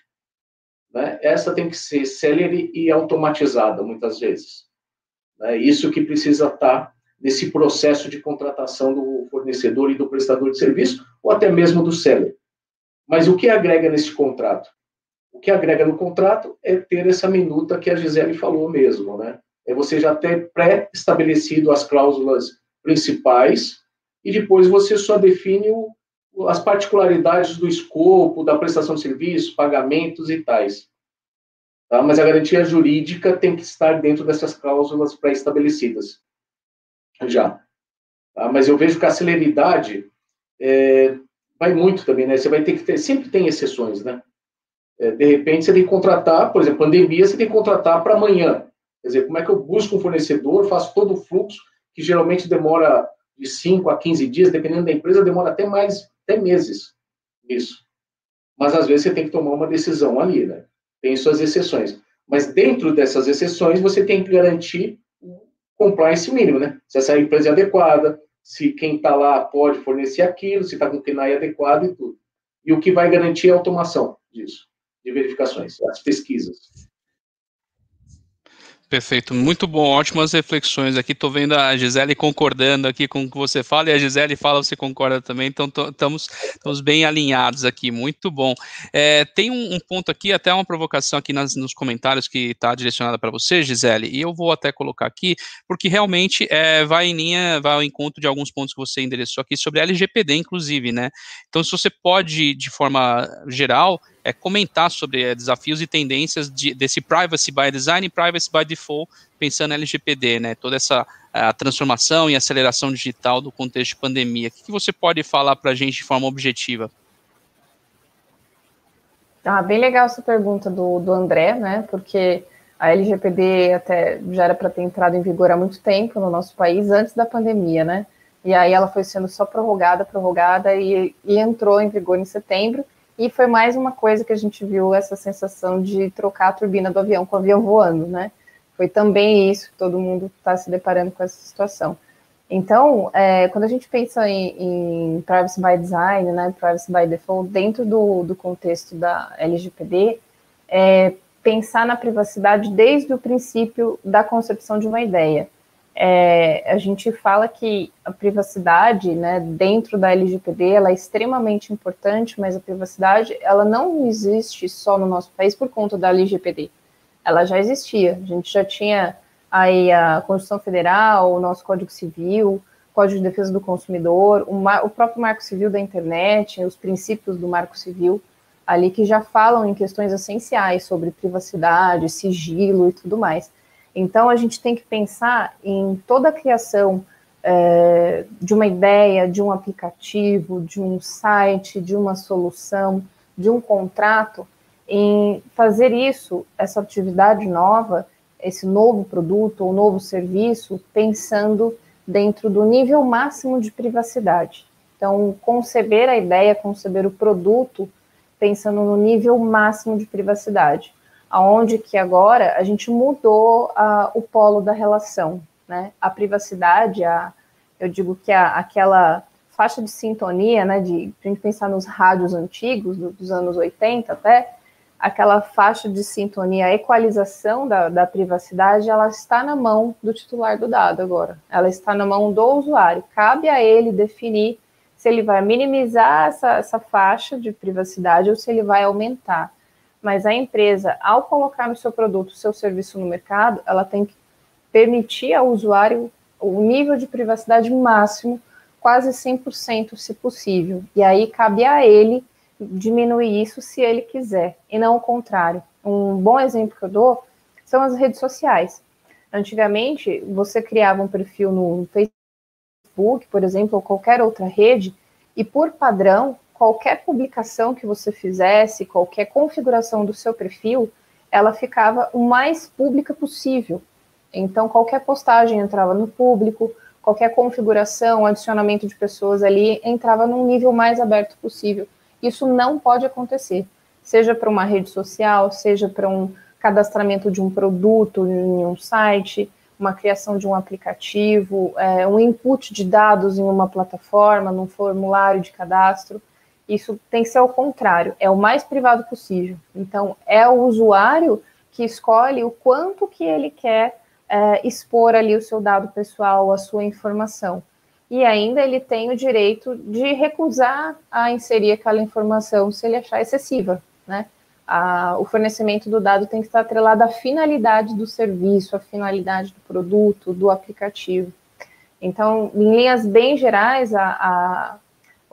né? Essa tem que ser célere e automatizada, muitas vezes. Né? Isso que precisa estar nesse processo de contratação do fornecedor e do prestador de serviço, ou até mesmo do seller. Mas o que agrega nesse contrato? O que agrega no contrato é ter essa minuta que a Gisele falou mesmo, né? É você já ter pré-estabelecido as cláusulas principais e depois você só define o, as particularidades do escopo, da prestação de serviço, pagamentos e tais. Tá? Mas a garantia jurídica tem que estar dentro dessas cláusulas pré-estabelecidas. Já. Tá? Mas eu vejo que a celeridade é, vai muito também, né? Você vai ter que ter, sempre tem exceções, né? É, de repente você tem que contratar, por exemplo, pandemia, você tem que contratar para amanhã. Quer dizer, como é que eu busco um fornecedor, faço todo o fluxo, que geralmente demora de 5 a 15 dias, dependendo da empresa, demora até mais, até meses isso. Mas às vezes você tem que tomar uma decisão ali, né? Tem suas exceções. Mas dentro dessas exceções, você tem que garantir o compliance mínimo, né? Se essa empresa é adequada, se quem está lá pode fornecer aquilo, se está com o KNAI adequado e tudo. E o que vai garantir é a automação disso, de verificações, as pesquisas. Perfeito, muito bom, ótimas reflexões aqui. Estou vendo a Gisele concordando aqui com o que você fala, e a Gisele fala, você concorda também, então estamos bem alinhados aqui, muito bom. É, tem um, um, ponto aqui, até uma provocação aqui nas, nos comentários que está direcionada para você, Gisele, e eu vou até colocar aqui, porque realmente é, vai em linha, vai ao encontro de alguns pontos que você endereçou aqui sobre LGPD, inclusive, né? Então, se você pode, de forma geral, é, comentar sobre é, desafios e tendências de, desse privacy by design e privacy by default, pensando em LGPD, né? Toda essa a transformação e aceleração digital do contexto de pandemia. O que, que você pode falar para a gente de forma objetiva? Ah, bem legal essa pergunta do, do André, né? Porque a LGPD até já era para ter entrado em vigor há muito tempo no nosso país, antes da pandemia, né? E aí ela foi sendo só prorrogada, prorrogada e, e entrou em vigor em setembro. E foi mais uma coisa que a gente viu essa sensação de trocar a turbina do avião com o avião voando, né? Foi também isso que todo mundo está se deparando com essa situação. Então, é, quando a gente pensa em, em, privacy by design, né, privacy by default, dentro do, do contexto da LGPD, é pensar na privacidade desde o princípio da concepção de uma ideia. É, a gente fala que a privacidade, né, dentro da LGPD, ela é extremamente importante, mas a privacidade, ela não existe só no nosso país por conta da LGPD. Ela já existia. A gente já tinha aí a Constituição Federal, o nosso Código Civil, Código de Defesa do Consumidor, o, o próprio Marco Civil da Internet, os princípios do Marco Civil ali que já falam em questões essenciais sobre privacidade, sigilo e tudo mais. Então, a gente tem que pensar em toda a criação é, de uma ideia, de um aplicativo, de um site, de uma solução, de um contrato, em fazer isso, essa atividade nova, esse novo produto ou novo serviço, pensando dentro do nível máximo de privacidade. Então, conceber a ideia, conceber o produto, pensando no nível máximo de privacidade aonde que agora a gente mudou a, o polo da relação, né? A privacidade, a, eu digo que a, aquela faixa de sintonia, né, de a gente pensar nos rádios antigos, do, dos anos 80 até, aquela faixa de sintonia, a equalização da, da privacidade, ela está na mão do titular do dado agora. Ela está na mão do usuário. Cabe a ele definir se ele vai minimizar essa, essa faixa de privacidade ou se ele vai aumentar mas a empresa, ao colocar no seu produto, o seu serviço no mercado, ela tem que permitir ao usuário o nível de privacidade máximo, quase 100% se possível. E aí cabe a ele diminuir isso se ele quiser, e não o contrário. Um bom exemplo que eu dou são as redes sociais. Antigamente, você criava um perfil no Facebook, por exemplo, ou qualquer outra rede, e por padrão, qualquer publicação que você fizesse, qualquer configuração do seu perfil, ela ficava o mais pública possível. Então, qualquer postagem entrava no público, qualquer configuração, adicionamento de pessoas ali entrava num nível mais aberto possível. Isso não pode acontecer, seja para uma rede social, seja para um cadastramento de um produto em um site, uma criação de um aplicativo, é, um input de dados em uma plataforma, num formulário de cadastro. Isso tem que ser o contrário, é o mais privado possível. Então, é o usuário que escolhe o quanto que ele quer é, expor ali o seu dado pessoal, a sua informação. E ainda ele tem o direito de recusar a inserir aquela informação se ele achar excessiva, né? A, o fornecimento do dado tem que estar atrelado à finalidade do serviço, à finalidade do produto, do aplicativo. Então, em linhas bem gerais, a, a,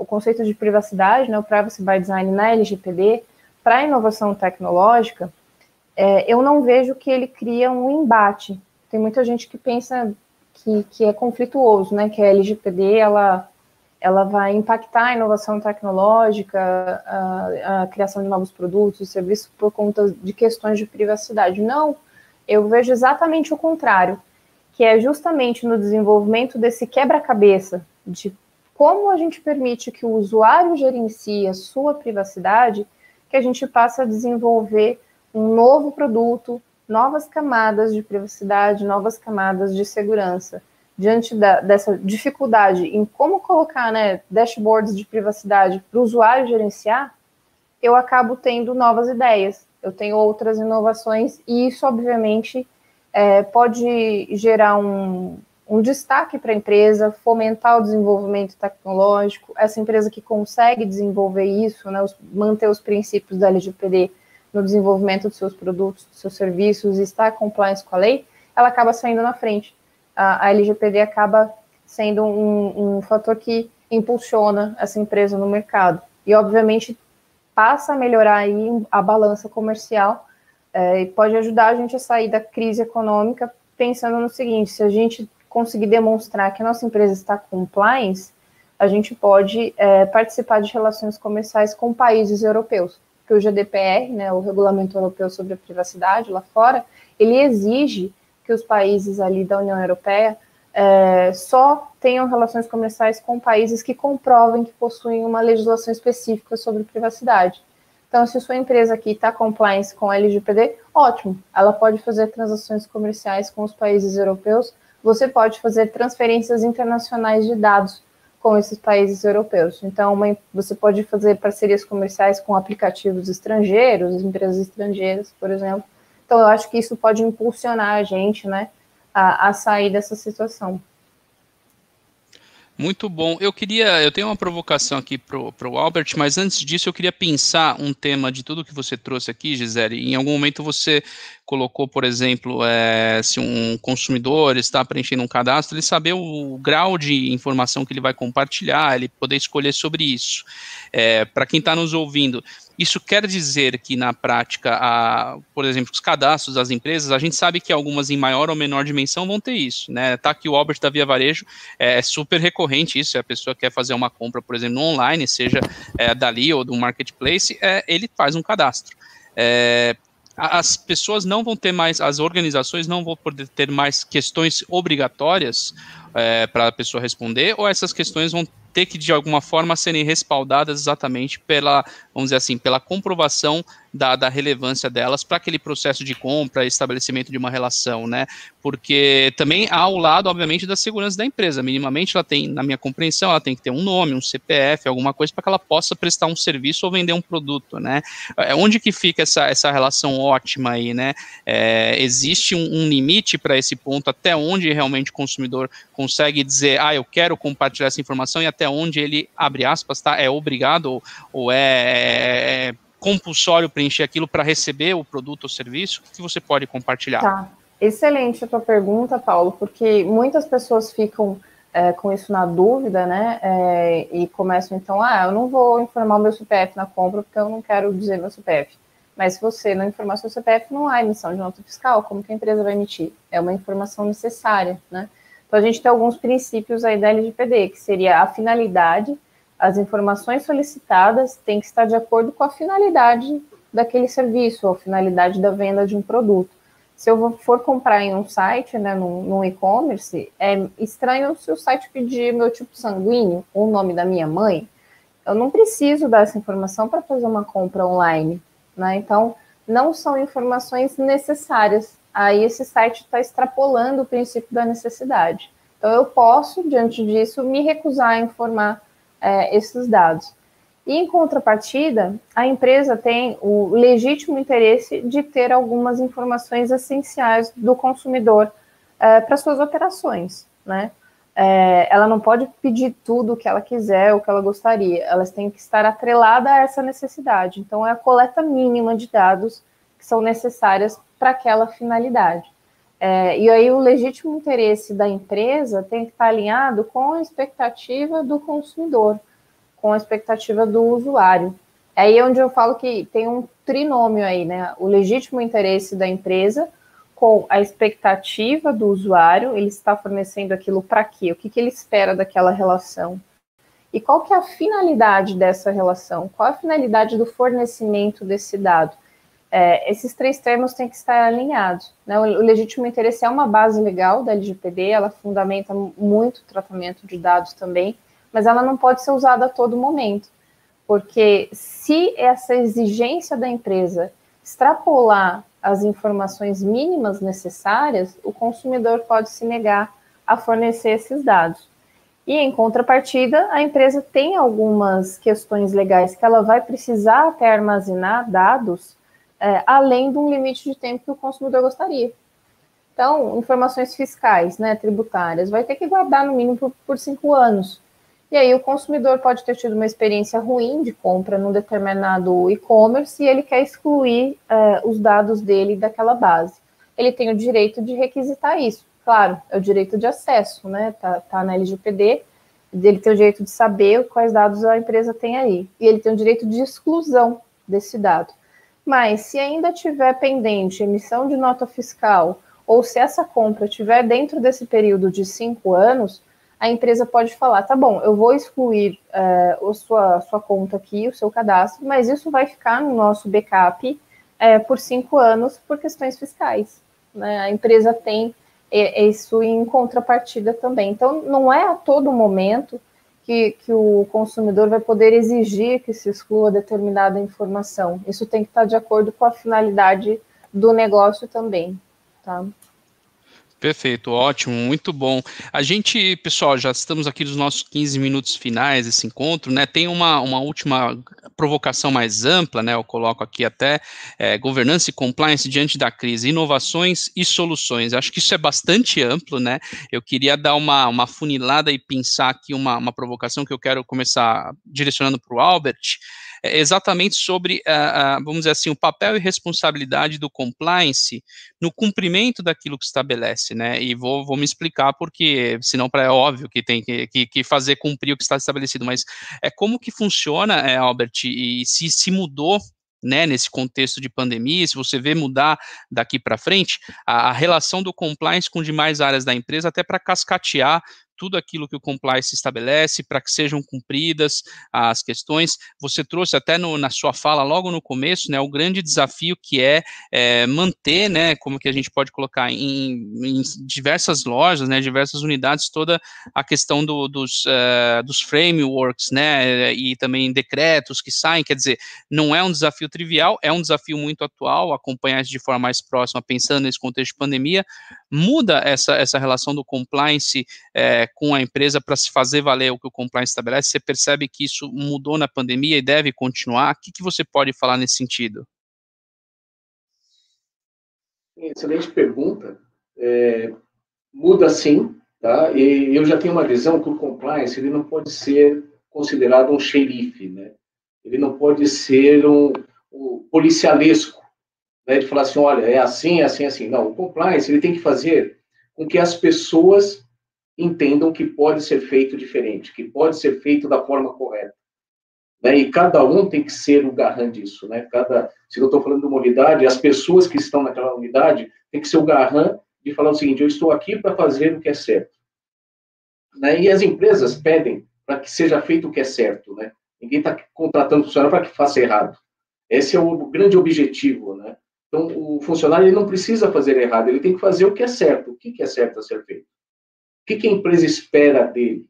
o conceito de privacidade, né, o Privacy by Design na LGPD, para a inovação tecnológica, é, eu não vejo que ele cria um embate. Tem muita gente que pensa que, que é conflituoso, né, que a LGPD ela, ela vai impactar a inovação tecnológica, a, a criação de novos produtos e serviços por conta de questões de privacidade. Não, eu vejo exatamente o contrário, que é justamente no desenvolvimento desse quebra-cabeça de como a gente permite que o usuário gerencie a sua privacidade, que a gente passa a desenvolver um novo produto, novas camadas de privacidade, novas camadas de segurança. Diante da, dessa dificuldade em como colocar né, dashboards de privacidade para o usuário gerenciar, eu acabo tendo novas ideias, eu tenho outras inovações, e isso, obviamente, é, pode gerar um, um destaque para a empresa, fomentar o desenvolvimento tecnológico, essa empresa que consegue desenvolver isso, né, os, manter os princípios da LGPD no desenvolvimento dos seus produtos, dos seus serviços, e estar compliance com a lei, ela acaba saindo na frente. A, a LGPD acaba sendo um, um fator que impulsiona essa empresa no mercado. E, obviamente, passa a melhorar aí a balança comercial é, e pode ajudar a gente a sair da crise econômica pensando no seguinte, se a gente conseguir demonstrar que a nossa empresa está compliance, a gente pode é, participar de relações comerciais com países europeus que o GDPR, né, o Regulamento Europeu sobre a Privacidade lá fora, ele exige que os países ali da União Europeia é, só tenham relações comerciais com países que comprovem que possuem uma legislação específica sobre privacidade. Então, se sua empresa aqui está compliance com a LGPD, ótimo, ela pode fazer transações comerciais com os países europeus, você pode fazer transferências internacionais de dados com esses países europeus. Então, uma, você pode fazer parcerias comerciais com aplicativos estrangeiros, empresas estrangeiras, por exemplo. Então, eu acho que isso pode impulsionar a gente, né, a, a sair dessa situação. Muito bom. Eu queria, eu tenho uma provocação aqui para o Albert, mas antes disso eu queria pensar um tema de tudo que você trouxe aqui, Gisele. Em algum momento você colocou, por exemplo, é, se um consumidor está preenchendo um cadastro, ele saber o, o grau de informação que ele vai compartilhar, ele poder escolher sobre isso. É, para quem está nos ouvindo, isso quer dizer que, na prática, a, por exemplo, os cadastros das empresas, a gente sabe que algumas em maior ou menor dimensão vão ter isso, né? Tá aqui o Albert da Via Varejo, é, é super recorrente isso, se a pessoa quer fazer uma compra, por exemplo, online, seja é, dali ou do marketplace, é, ele faz um cadastro. É, as pessoas não vão ter mais, as organizações não vão poder ter mais questões obrigatórias é, para a pessoa responder, ou essas questões vão ter que, de alguma forma, serem respaldadas exatamente pela, vamos dizer assim, pela comprovação da, da relevância delas para aquele processo de compra, estabelecimento de uma relação, né? Porque também há o lado, obviamente, da segurança da empresa. Minimamente, ela tem, na minha compreensão, ela tem que ter um nome, um CPF, alguma coisa para que ela possa prestar um serviço ou vender um produto, né? É onde que fica essa, essa relação ótima aí, né? É, existe um, um limite para esse ponto, até onde realmente o consumidor consegue dizer, ah, eu quero compartilhar essa informação e até onde ele, abre aspas, tá, é obrigado ou, ou é, é, é compulsório preencher aquilo para receber o produto ou serviço? O que você pode compartilhar? Tá. Excelente a tua pergunta, Paulo, porque muitas pessoas ficam é, com isso na dúvida, né? É, e começam então, ah, eu não vou informar o meu CPF na compra porque eu não quero dizer meu CPF. Mas se você não informar seu CPF, não há emissão de nota fiscal. Como que a empresa vai emitir? É uma informação necessária, né? Então a gente tem alguns princípios aí da LGPD, que seria a finalidade as informações solicitadas têm que estar de acordo com a finalidade daquele serviço, ou finalidade da venda de um produto. Se eu for comprar em um site, né, num, e-commerce, é estranho se o site pedir meu tipo sanguíneo ou o nome da minha mãe. Eu não preciso dar essa informação para fazer uma compra online, né? Então, não são informações necessárias. Aí esse site está extrapolando o princípio da necessidade. Então, eu posso, diante disso, me recusar a informar é, esses dados. E, em contrapartida, a empresa tem o legítimo interesse de ter algumas informações essenciais do consumidor é, para suas operações, né? É, ela não pode pedir tudo o que ela quiser, o que ela gostaria. Elas têm que estar atreladas a essa necessidade. Então, é a coleta mínima de dados que são necessárias para aquela finalidade. É, e aí, o legítimo interesse da empresa tem que estar alinhado com a expectativa do consumidor, com a expectativa do usuário. É aí onde eu falo que tem um trinômio aí, né? O legítimo interesse da empresa com a expectativa do usuário, ele está fornecendo aquilo para quê? O que, que ele espera daquela relação? E qual que é a finalidade dessa relação? Qual a finalidade do fornecimento desse dado? É, esses três termos têm que estar alinhados. Né? O, legítimo interesse é uma base legal da LGPD, ela fundamenta muito o tratamento de dados também, mas ela não pode ser usada a todo momento. Porque se essa exigência da empresa extrapolar as informações mínimas necessárias, o consumidor pode se negar a fornecer esses dados. E em contrapartida, a empresa tem algumas questões legais que ela vai precisar até armazenar dados é, além de um limite de tempo que o consumidor gostaria. Então, informações fiscais, né, tributárias, vai ter que guardar no mínimo por, por cinco anos. E aí o consumidor pode ter tido uma experiência ruim de compra num determinado e-commerce e ele quer excluir é, os dados dele daquela base. Ele tem o direito de requisitar isso. Claro, é o direito de acesso, né? Tá, tá na LGPD. Ele tem o direito de saber quais dados a empresa tem aí. E ele tem o direito de exclusão desse dado. Mas se ainda tiver pendente emissão de nota fiscal, ou se essa compra estiver dentro desse período de cinco anos, a empresa pode falar, tá bom, eu vou excluir uh, a sua, sua conta aqui, o seu cadastro, mas isso vai ficar no nosso backup uh, por cinco anos por questões fiscais. Né? A empresa tem isso em contrapartida também. Então, não é a todo momento que, que o consumidor vai poder exigir que se exclua determinada informação. Isso tem que estar de acordo com a finalidade do negócio também. Tá? Perfeito, ótimo, muito bom. A gente, pessoal, já estamos aqui nos nossos 15 minutos finais desse encontro, né? Tem uma, uma última provocação mais ampla, né? Eu coloco aqui até é, governança e compliance diante da crise, inovações e soluções. Acho que isso é bastante amplo, né? Eu queria dar uma, uma funilada e pensar aqui uma, uma provocação que eu quero começar direcionando para o Albert. É exatamente sobre, vamos dizer assim, o papel e responsabilidade do compliance no cumprimento daquilo que estabelece, né? E vou, vou me explicar porque, senão é óbvio que tem que, que, que, fazer cumprir o que está estabelecido, mas é como que funciona, é, Albert, e se, se mudou né, nesse contexto de pandemia, se você vê mudar daqui para frente, a, a, relação do compliance com demais áreas da empresa, até para cascatear tudo aquilo que o compliance estabelece para que sejam cumpridas as questões. Você trouxe até no, na sua fala logo no começo, né, o grande desafio que é, é manter, né, como que a gente pode colocar em, em, diversas lojas, né, diversas unidades, toda a questão do, dos, uh, dos frameworks, né, e também decretos que saem, quer dizer, não é um desafio trivial, é um desafio muito atual, acompanhar isso de forma mais próxima, pensando nesse contexto de pandemia, muda essa, essa relação do compliance é, com a empresa para se fazer valer o que o compliance estabelece? Você percebe que isso mudou na pandemia e deve continuar? O que, que você pode falar nesse sentido? Excelente pergunta. É, muda sim, tá? E eu já tenho uma visão que o compliance ele não pode ser considerado um xerife, né? Ele não pode ser um, um policialesco, né? De falar assim, olha, é assim, é assim, é assim. Não, o compliance ele tem que fazer com que as pessoas entendam que pode ser feito diferente, que pode ser feito da forma correta. Né? E cada um tem que ser o garran disso. Né? Cada, se eu estou falando de uma unidade, as pessoas que estão naquela unidade têm que ser o garran de falar o seguinte: eu estou aqui para fazer o que é certo. Né? E as empresas pedem para que seja feito o que é certo. Né? Ninguém está contratando funcionário para que faça errado. Esse é o grande objetivo. Né? Então, o funcionário ele não precisa fazer errado, ele tem que fazer o que é certo. O que é certo a ser feito? O que, que a empresa espera dele?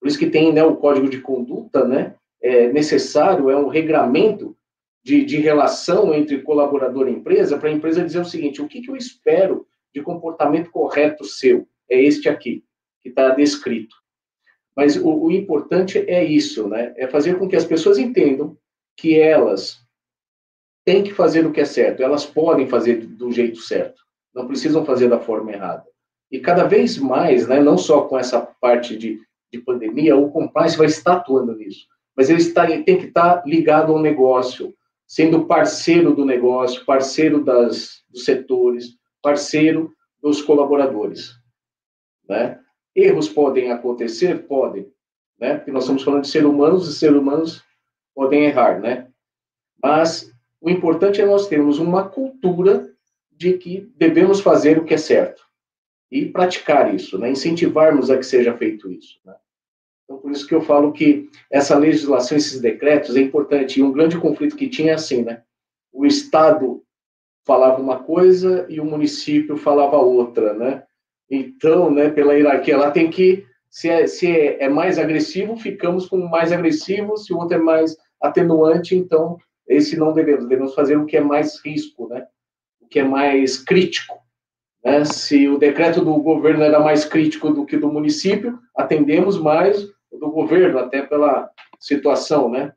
Por isso que tem né, o código de conduta né, é necessário, é um regramento de, de relação entre colaborador e empresa, para a empresa dizer o seguinte: o que, que eu espero de comportamento correto seu? É este aqui, que está descrito. Mas o, o, importante é isso, né? É fazer com que as pessoas entendam que elas têm que fazer o que é certo, elas podem fazer do jeito certo, não precisam fazer da forma errada. E cada vez mais, né, não só com essa parte de, de pandemia, o compliance vai estar atuando nisso, mas ele está, tem que estar ligado ao negócio, sendo parceiro do negócio, parceiro das, dos setores, parceiro dos colaboradores. Né? Erros podem acontecer? Podem, né? porque nós estamos falando de seres humanos, e seres humanos podem errar, né? Mas o importante é nós termos uma cultura de que devemos fazer o que é certo e praticar isso, né? incentivarmos a que seja feito isso. Né? Então, por isso que eu falo que essa legislação, esses decretos, é importante. E um grande conflito que tinha é assim, né? O Estado falava uma coisa e o município falava outra, né? Então, né, pela hierarquia, lá tem que, se é, se é, é mais agressivo, ficamos com mais agressivo, se o outro é mais atenuante, então esse não devemos, devemos fazer o que é mais risco, né? O que é mais crítico. Né? Se o decreto do governo era mais crítico do que do município, atendemos mais do governo, até pela situação, né?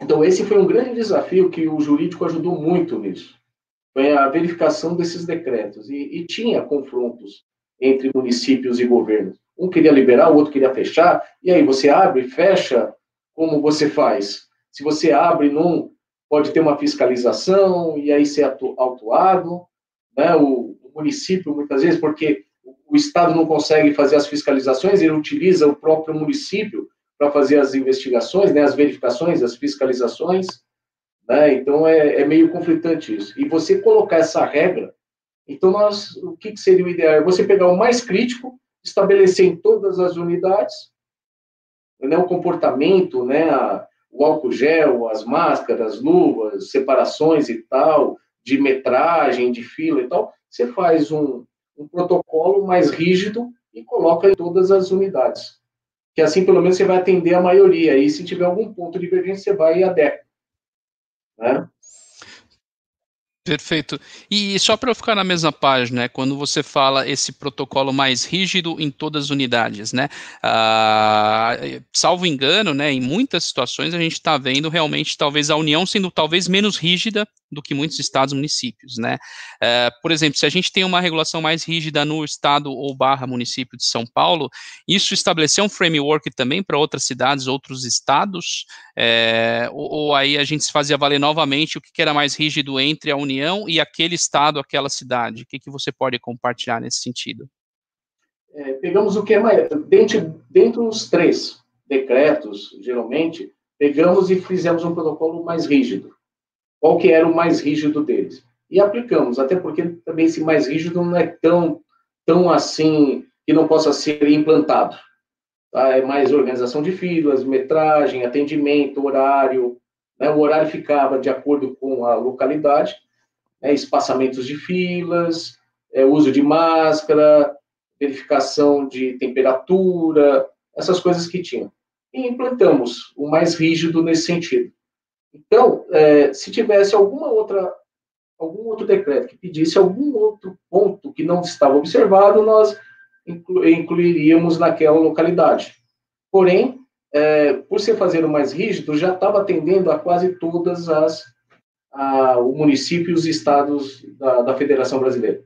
Então, esse foi um grande desafio que o jurídico ajudou muito nisso. Foi a verificação desses decretos. E, e tinha confrontos entre municípios e governos. Um queria liberar, o outro queria fechar. E aí, você abre, fecha, como você faz? Se você abre, não pode ter uma fiscalização e aí ser autuado. Né? O, o município, muitas vezes, porque o Estado não consegue fazer as fiscalizações, ele utiliza o próprio município para fazer as investigações, né, as verificações, as fiscalizações, né, então é, é, meio conflitante isso. E você colocar essa regra, então nós, o que, que seria o ideal? É você pegar o mais crítico, estabelecer em todas as unidades, né, o comportamento, né, a, o álcool gel, as máscaras, luvas, separações e tal, de metragem, de fila e tal, você faz um, um protocolo mais rígido e coloca em todas as unidades. Que assim, pelo menos, você vai atender a maioria. E se tiver algum ponto de divergência, você vai e adequa. Né? Perfeito. E só para eu ficar na mesma página, né, quando você fala esse protocolo mais rígido em todas as unidades, né? Ah, salvo engano, né, em muitas situações a gente está vendo realmente talvez a União sendo talvez menos rígida do que muitos estados e municípios, né? É, por exemplo, se a gente tem uma regulação mais rígida no estado ou barra município de São Paulo, isso estabeleceu um framework também para outras cidades, outros estados, é, ou, ou, aí a gente se fazia valer novamente o que, que, era mais rígido entre a União e aquele estado, aquela cidade? O que, que você pode compartilhar nesse sentido? É, pegamos o que é mais, dentro, dentro dos três decretos, geralmente, pegamos e fizemos um protocolo mais rígido qual que era o mais rígido deles. E aplicamos, até porque também esse mais rígido não é tão, tão assim que não possa ser implantado. Tá? É mais organização de filas, metragem, atendimento, horário. Né? O horário ficava de acordo com a localidade, né? espaçamentos de filas, é, uso de máscara, verificação de temperatura, essas coisas que tinham. E implantamos o mais rígido nesse sentido. Então, é, se tivesse alguma outra, algum outro decreto que pedisse algum outro ponto que não estava observado, nós inclu incluiríamos naquela localidade. Porém, é, por ser fazendo mais rígido, já estava atendendo a quase todas as a, o município e os estados da, da Federação Brasileira.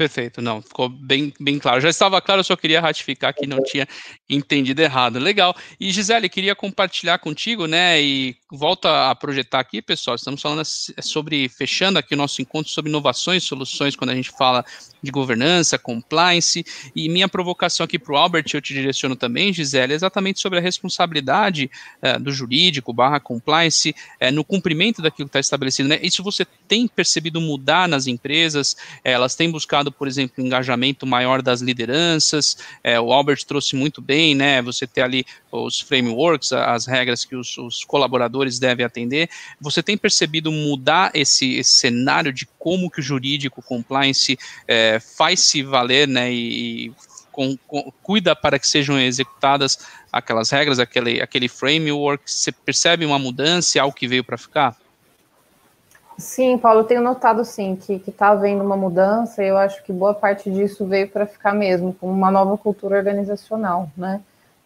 Perfeito, não, ficou bem, bem claro. Já estava claro, eu só queria ratificar que não tinha entendido errado. Legal. E Gisele, queria compartilhar contigo, né? E volta a projetar aqui, pessoal. Estamos falando sobre, fechando aqui o nosso encontro sobre inovações e soluções quando a gente fala de governança, compliance. E minha provocação aqui para o Albert, eu te direciono também, Gisele, é exatamente sobre a responsabilidade é, do jurídico barra compliance é, no cumprimento daquilo que está estabelecido. Né? Isso você tem percebido mudar nas empresas? É, elas têm buscado por exemplo, engajamento maior das lideranças. É, o Albert trouxe muito bem, né? Você ter ali os frameworks, as regras que os, os colaboradores devem atender. Você tem percebido mudar esse, esse cenário de como que o jurídico compliance é, faz se valer, né? E, com, com, cuida para que sejam executadas aquelas regras, aquele, aquele framework? Você percebe uma mudança, algo que veio para ficar? Sim, Paulo, eu tenho notado sim que está havendo uma mudança e eu acho que boa parte disso veio para ficar mesmo, com uma nova cultura organizacional, né?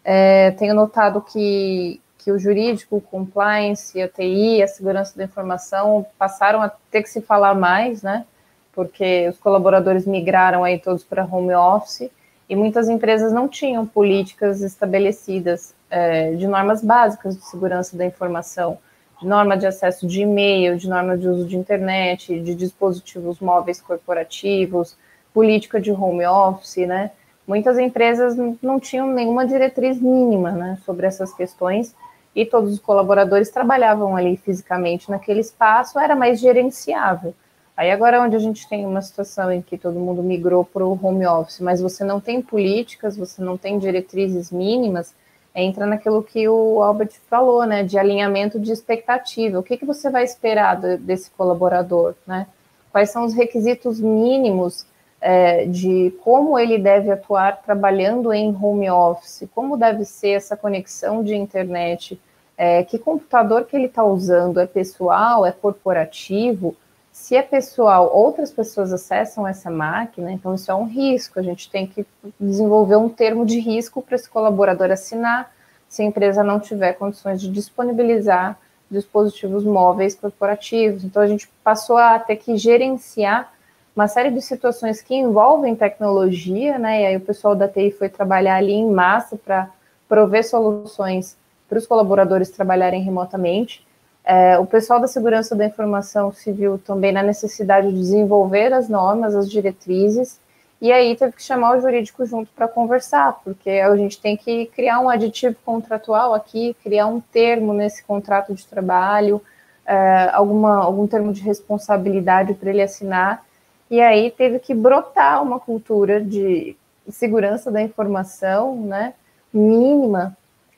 É, tenho notado que, que o jurídico, o compliance, a TI, a segurança da informação passaram a ter que se falar mais, né? porque os colaboradores migraram aí todos para home office e muitas empresas não tinham políticas estabelecidas é, de normas básicas de segurança da informação, de norma de acesso de e-mail, de norma de uso de internet, de dispositivos móveis corporativos, política de home office, né? Muitas empresas não tinham nenhuma diretriz mínima, né, sobre essas questões e todos os colaboradores trabalhavam ali fisicamente naquele espaço, era mais gerenciável. Aí agora onde a gente tem uma situação em que todo mundo migrou para o home office, mas você não tem políticas, você não tem diretrizes mínimas, entra naquilo que o Albert falou, né, de alinhamento de expectativa. O que, que você vai esperar desse colaborador, né? Quais são os requisitos mínimos é, de como ele deve atuar trabalhando em home office, como deve ser essa conexão de internet, é, que computador que ele está usando, é pessoal, é corporativo, se é pessoal, outras pessoas acessam essa máquina, então isso é um risco. A gente tem que desenvolver um termo de risco para esse colaborador assinar, se a empresa não tiver condições de disponibilizar dispositivos móveis corporativos. Então a gente passou a ter que gerenciar uma série de situações que envolvem tecnologia, né? E aí o pessoal da TI foi trabalhar ali em massa para prover soluções para os colaboradores trabalharem remotamente. É, o pessoal da segurança da informação civil também na necessidade de desenvolver as normas, as diretrizes, e aí teve que chamar o jurídico junto para conversar, porque a gente tem que criar um aditivo contratual aqui, criar um termo nesse contrato de trabalho, é, alguma, algum termo de responsabilidade para ele assinar, e aí teve que brotar uma cultura de segurança da informação, né, mínima,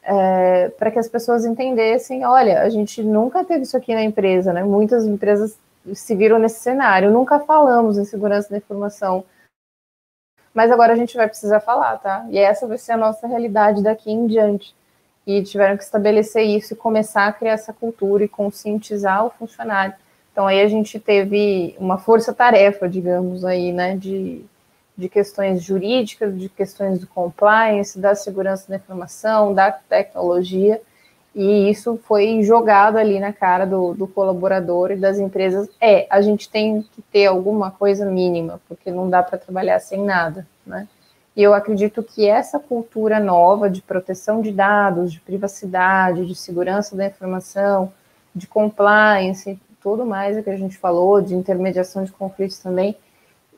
é, para que as pessoas entendessem, olha, a gente nunca teve isso aqui na empresa, né? Muitas empresas se viram nesse cenário, nunca falamos em segurança da informação, mas agora a gente vai precisar falar, tá? E essa vai ser a nossa realidade daqui em diante. E tiveram que estabelecer isso e começar a criar essa cultura e conscientizar o funcionário. Então aí a gente teve uma força-tarefa, digamos aí, né, de de questões jurídicas, de questões do compliance, da segurança da informação, da tecnologia, e isso foi jogado ali na cara do, do, colaborador e das empresas. É, a gente tem que ter alguma coisa mínima, porque não dá para trabalhar sem nada, né? E eu acredito que essa cultura nova de proteção de dados, de privacidade, de segurança da informação, de compliance, tudo mais que a gente falou, de intermediação de conflitos também,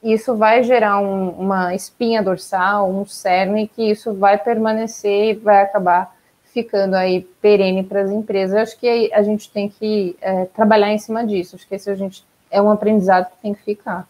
isso vai gerar um, uma espinha dorsal, um cerne, que isso vai permanecer e vai acabar ficando aí perene para as empresas. Eu acho que a gente tem que é, trabalhar em cima disso. Acho que esse a gente é um aprendizado que tem que ficar.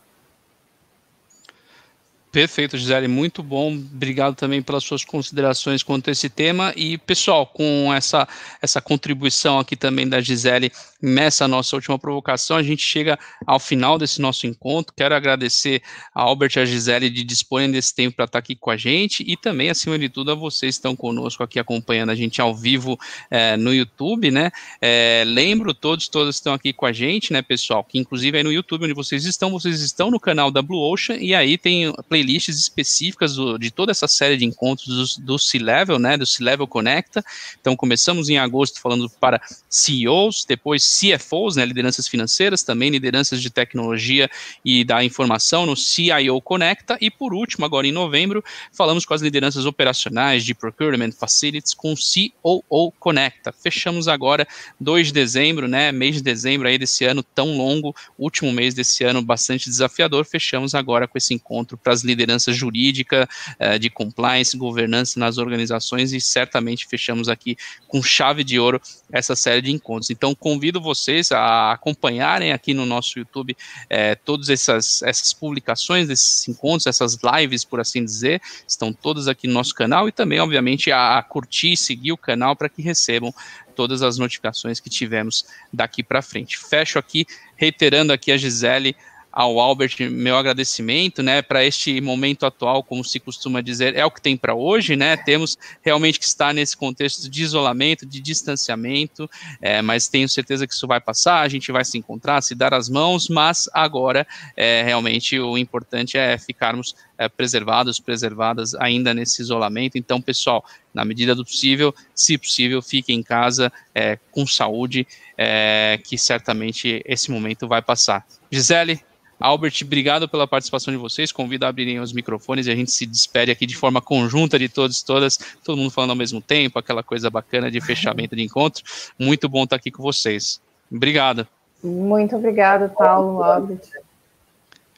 Perfeito, Gisele, muito bom. Obrigado também pelas suas considerações quanto a esse tema. E, pessoal, com essa, essa contribuição aqui também da Gisele nessa nossa última provocação, a gente chega ao final desse nosso encontro. Quero agradecer a Albert e a Gisele de disporem desse tempo para estar aqui com a gente e também, acima de tudo, a vocês que estão conosco aqui acompanhando a gente ao vivo é, no YouTube, né? É, lembro todos, todas estão aqui com a gente, né, pessoal, que inclusive aí no YouTube onde vocês estão, vocês estão no canal da Blue Ocean e aí tem playlists específicas do, de toda essa série de encontros do, do C-Level, né, do C-Level Conecta. Então, começamos em agosto falando para CEOs, depois CFOs, né, lideranças financeiras, também lideranças de tecnologia e da informação no CIO Conecta, e por último, agora em novembro, falamos com as lideranças operacionais de Procurement Facilities com COO Conecta. Fechamos agora 2 de dezembro, né, mês de dezembro aí desse ano tão longo, último mês desse ano bastante desafiador, fechamos agora com esse encontro para as lideranças jurídica, uh, de compliance, governança nas organizações e certamente fechamos aqui com chave de ouro essa série de encontros. Então, convido vocês a acompanharem aqui no nosso YouTube é, todas essas, essas publicações desses encontros, essas lives, por assim dizer, estão todas aqui no nosso canal e também, obviamente, a, a curtir e seguir o canal para que recebam todas as notificações que tivemos daqui para frente. Fecho aqui, reiterando aqui a Gisele ao Albert meu agradecimento, né, para este momento atual, como se costuma dizer, é o que tem para hoje, né, temos realmente que estar nesse contexto de isolamento, de distanciamento, é, mas tenho certeza que isso vai passar, a gente vai se encontrar, se dar as mãos, mas agora, é, realmente, o importante é ficarmos é, preservados, preservadas ainda nesse isolamento, então, pessoal, na medida do possível, se possível, fique em casa é, com saúde, é, que certamente esse momento vai passar. Gisele, Albert, obrigado pela participação de vocês. Convido a abrirem os microfones e a gente se despede aqui de forma conjunta de todos e todas, todo mundo falando ao mesmo tempo, aquela coisa bacana de fechamento de encontro. Muito bom estar aqui com vocês. Obrigado. Muito obrigado, Paulo, Albert.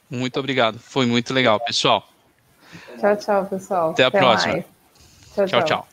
Muito obrigado. Foi muito legal, pessoal. Tchau, tchau, pessoal. Até a Até próxima. Tchau, tchau. tchau. tchau.